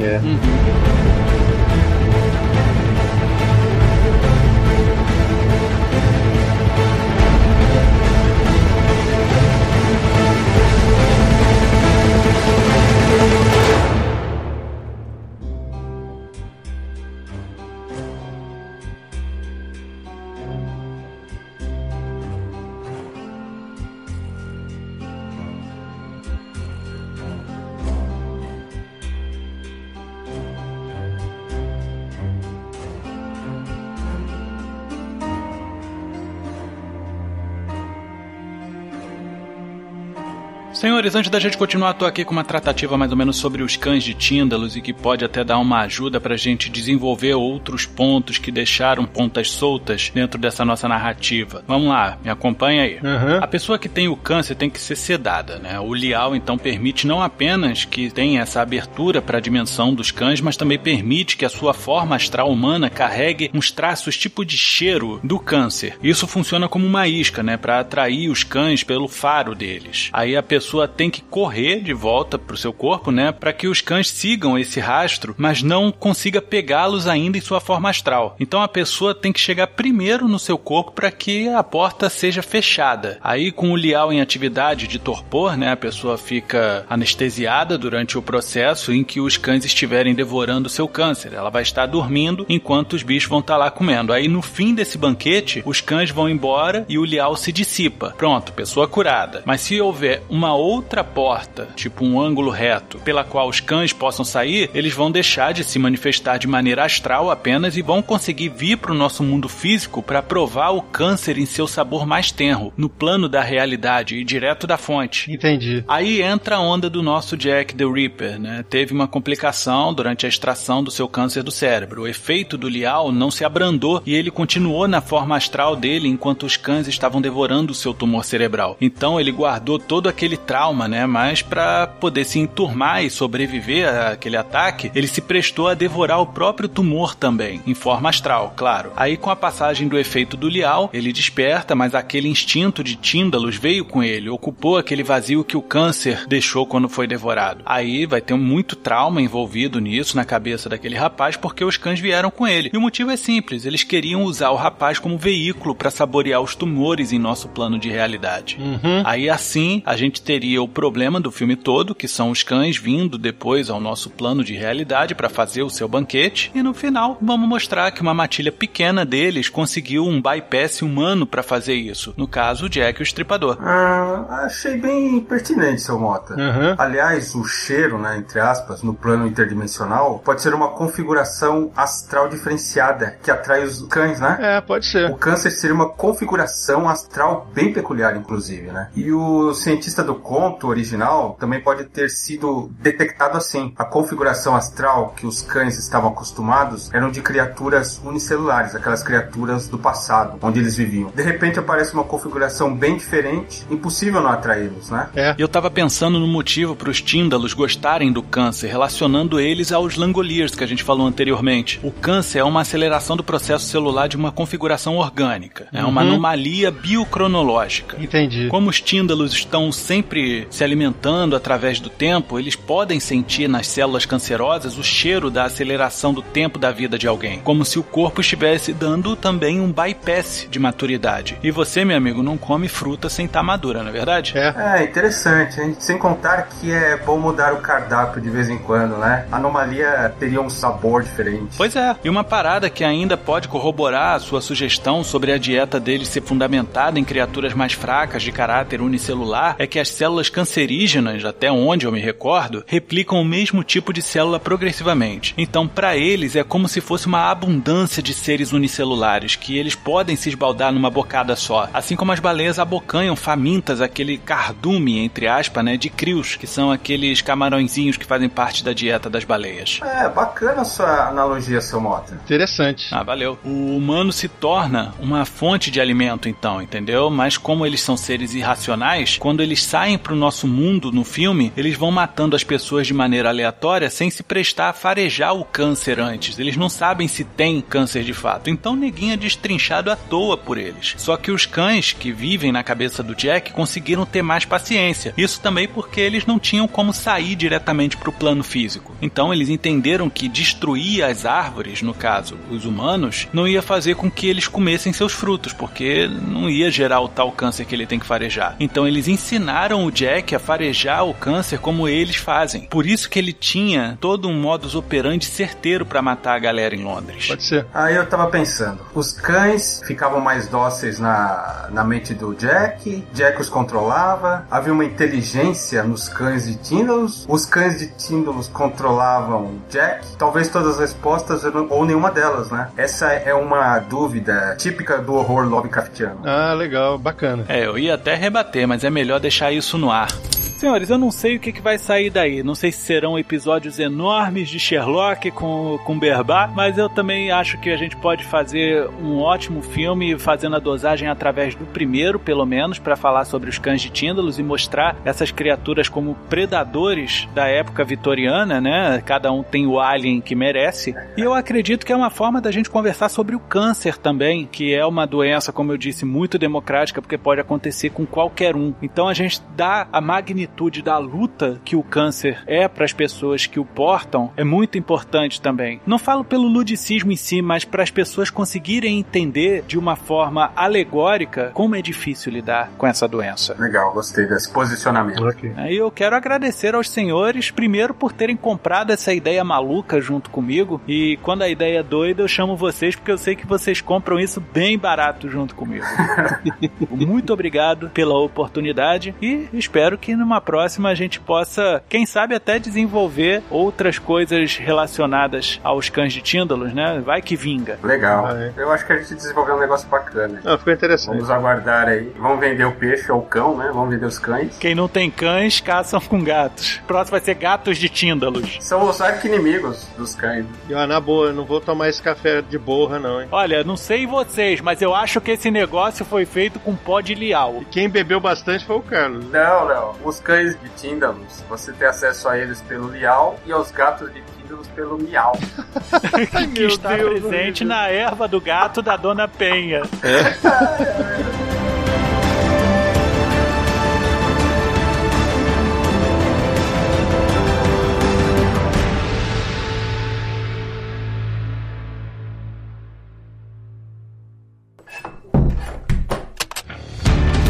A: Senhores, antes da gente continuar, tô aqui com uma tratativa mais ou menos sobre os cães de Tíndalos e que pode até dar uma ajuda pra gente desenvolver outros pontos que deixaram pontas soltas dentro dessa nossa narrativa. Vamos lá, me acompanha aí.
B: Uhum.
A: A pessoa que tem o câncer tem que ser sedada, né? O Lial então permite não apenas que tenha essa abertura para a dimensão dos cães, mas também permite que a sua forma astral humana carregue uns traços tipo de cheiro do câncer. Isso funciona como uma isca, né, para atrair os cães pelo faro deles. Aí a pessoa tem que correr de volta pro seu corpo, né, para que os cães sigam esse rastro, mas não consiga pegá-los ainda em sua forma astral. Então a pessoa tem que chegar primeiro no seu corpo para que a porta seja fechada. Aí com o lial em atividade de torpor, né, a pessoa fica anestesiada durante o processo em que os cães estiverem devorando seu câncer. Ela vai estar dormindo enquanto os bichos vão estar lá comendo. Aí no fim desse banquete, os cães vão embora e o lial se dissipa. Pronto, pessoa curada. Mas se houver uma outra porta, tipo um ângulo reto, pela qual os cães possam sair, eles vão deixar de se manifestar de maneira astral apenas e vão conseguir vir para o nosso mundo físico para provar o câncer em seu sabor mais tenro, no plano da realidade e direto da fonte.
B: Entendi.
A: Aí entra a onda do nosso Jack the Ripper, né? Teve uma complicação durante a extração do seu câncer do cérebro. O efeito do Lial não se abrandou e ele continuou na forma astral dele enquanto os cães estavam devorando o seu tumor cerebral. Então ele guardou todo aquele trauma, né? Mas para poder se enturmar e sobreviver àquele ataque, ele se prestou a devorar o próprio tumor também, em forma astral, claro. Aí com a passagem do efeito do Lial, ele desperta, mas aquele instinto de Tíndalos veio com ele, ocupou aquele vazio que o câncer deixou quando foi devorado. Aí vai ter muito trauma envolvido nisso na cabeça daquele rapaz porque os cães vieram com ele. E o motivo é simples, eles queriam usar o rapaz como veículo para saborear os tumores em nosso plano de realidade.
B: Uhum.
A: Aí assim, a gente teria o problema do filme todo, que são os cães vindo depois ao nosso plano de realidade para fazer o seu banquete, e no final vamos mostrar que uma matilha pequena deles conseguiu um bypass humano para fazer isso. No caso, o Jack o Estripador.
C: Ah, achei bem pertinente, seu Mota.
B: Uhum.
C: Aliás, o cheiro, né, entre aspas, no plano interdimensional, pode ser uma configuração astral diferenciada que atrai os cães, né?
B: É, pode ser.
C: O câncer seria uma configuração astral bem peculiar, inclusive, né? E o cientista do conto original também pode ter sido detectado assim. A configuração astral que os cães estavam acostumados eram de criaturas unicelulares, aquelas criaturas do passado, onde eles viviam. De repente aparece uma configuração bem diferente, impossível não atraí-los, né?
B: É.
A: Eu tava pensando no motivo para os Tíndalos gostarem do câncer, relacionando eles aos Langoliers que a gente falou anteriormente. O câncer é uma aceleração do processo celular de uma configuração orgânica. É uma
B: Uhum.
A: anomalia biocronológica.
B: Entendi.
A: Como os tíndalos estão sempre se alimentando através do tempo, eles podem sentir nas células cancerosas o cheiro da aceleração do tempo da vida de alguém, como se o corpo estivesse dando também um bypass de maturidade. E você, meu amigo, não come fruta sem estar madura, não é verdade?
B: É.
C: É, interessante, hein? Sem contar que é bom mudar o cardápio de vez em quando, né? A anomalia teria um sabor diferente.
A: Pois é, e uma parada que ainda pode corroborar a sua sugestão sobre a dieta deles ser fundamentada em criaturas mais fracas de caráter unicelular é que as células cancerígenas, até onde eu me recordo, replicam o mesmo tipo de célula progressivamente. Então, para eles é como se fosse uma abundância de seres unicelulares que eles podem se esbaldar numa bocada só, assim como as baleias abocanham famintas aquele cardume entre aspas, né, de crios, que são aqueles camarõezinhos que fazem parte da dieta das baleias.
C: É, bacana a sua analogia, seu Mota.
B: Interessante.
A: Ah, valeu. O humano se torna uma fonte de alimento, então, entendeu? Mas como eles são seres irracionais, quando eles saem pro nosso mundo no filme, eles vão matando as pessoas de maneira aleatória sem se prestar a farejar o câncer antes. Eles não sabem se tem câncer de fato. Então neguinho é destrinchado à toa por eles. Só que os cães que vivem na cabeça do Jack conseguiram ter mais paciência. Isso também porque eles não tinham como sair diretamente pro plano físico. Então eles entenderam que destruir as árvores, no caso, os humanos, não ia fazer com que eles comessem seus frutos, porque não ia gerar o tal câncer que ele tem que farejar. Então eles ensinaram o Jack a farejar o câncer como eles fazem. Por isso que ele tinha todo um modus operandi certeiro para matar a galera em Londres.
B: Pode ser.
C: Aí eu tava pensando, os cães ficavam mais dóceis na, na mente do Jack, Jack os controlava, havia uma inteligência nos cães de Tíndalos, os cães de Tíndalos controlavam Jack, talvez todas as respostas ou nenhuma delas, né? Essa é uma dúvida típica do horror Lovecraftiano.
B: Ah, legal, bacana.
A: É, eu ia até rebater, mas é melhor deixar isso no ar. Ah. Senhores, eu não sei o que, que vai sair daí. Não sei se serão episódios enormes de Sherlock com, com Berbá, mas eu também acho que a gente pode fazer um ótimo filme fazendo a dosagem através do primeiro, pelo menos, para falar sobre os cães de Tíndalos e mostrar essas criaturas como predadores da época vitoriana, né? Cada um tem o alien que merece. E eu acredito que é uma forma da gente conversar sobre o câncer também, que é uma doença, como eu disse, muito democrática, porque pode acontecer com qualquer um. Então a gente dá a magnitude da luta que o câncer é para as pessoas que o portam, é muito importante também. Não falo pelo ludicismo em si, mas para as pessoas conseguirem entender de uma forma alegórica como é difícil lidar com essa doença.
C: Legal, gostei desse posicionamento.
A: Okay. Aí eu quero agradecer aos senhores, primeiro por terem comprado essa ideia maluca junto comigo, e quando a ideia é doida, eu chamo vocês porque eu sei que vocês compram isso bem barato junto comigo. Muito obrigado pela oportunidade e espero que numa próxima a gente possa, quem sabe, até desenvolver outras coisas relacionadas aos cães de Tíndalos, né? Vai que vinga.
C: Legal. Ah, é. Eu acho que a gente desenvolveu um negócio bacana.
B: Ah, ficou interessante.
C: Vamos aguardar aí. Vamos vender o peixe ou o cão, né? Vamos vender os cães.
A: Quem não tem cães, caçam com gatos. Próximo vai ser gatos de Tíndalos.
C: São os arqui-inimigos dos cães.
B: Ah, na boa, eu não vou tomar esse café de borra, não, hein?
A: Olha, não sei vocês, mas eu acho que esse negócio foi feito com pó de lial.
B: E quem bebeu bastante foi o Carlos.
C: Não, não. Os cães de Tíndalos, você tem acesso a eles pelo lial e aos gatos de Tíndalos pelo miau.
A: que está Deus presente Deus. na erva do gato da Dona Penha. É.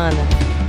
D: semana.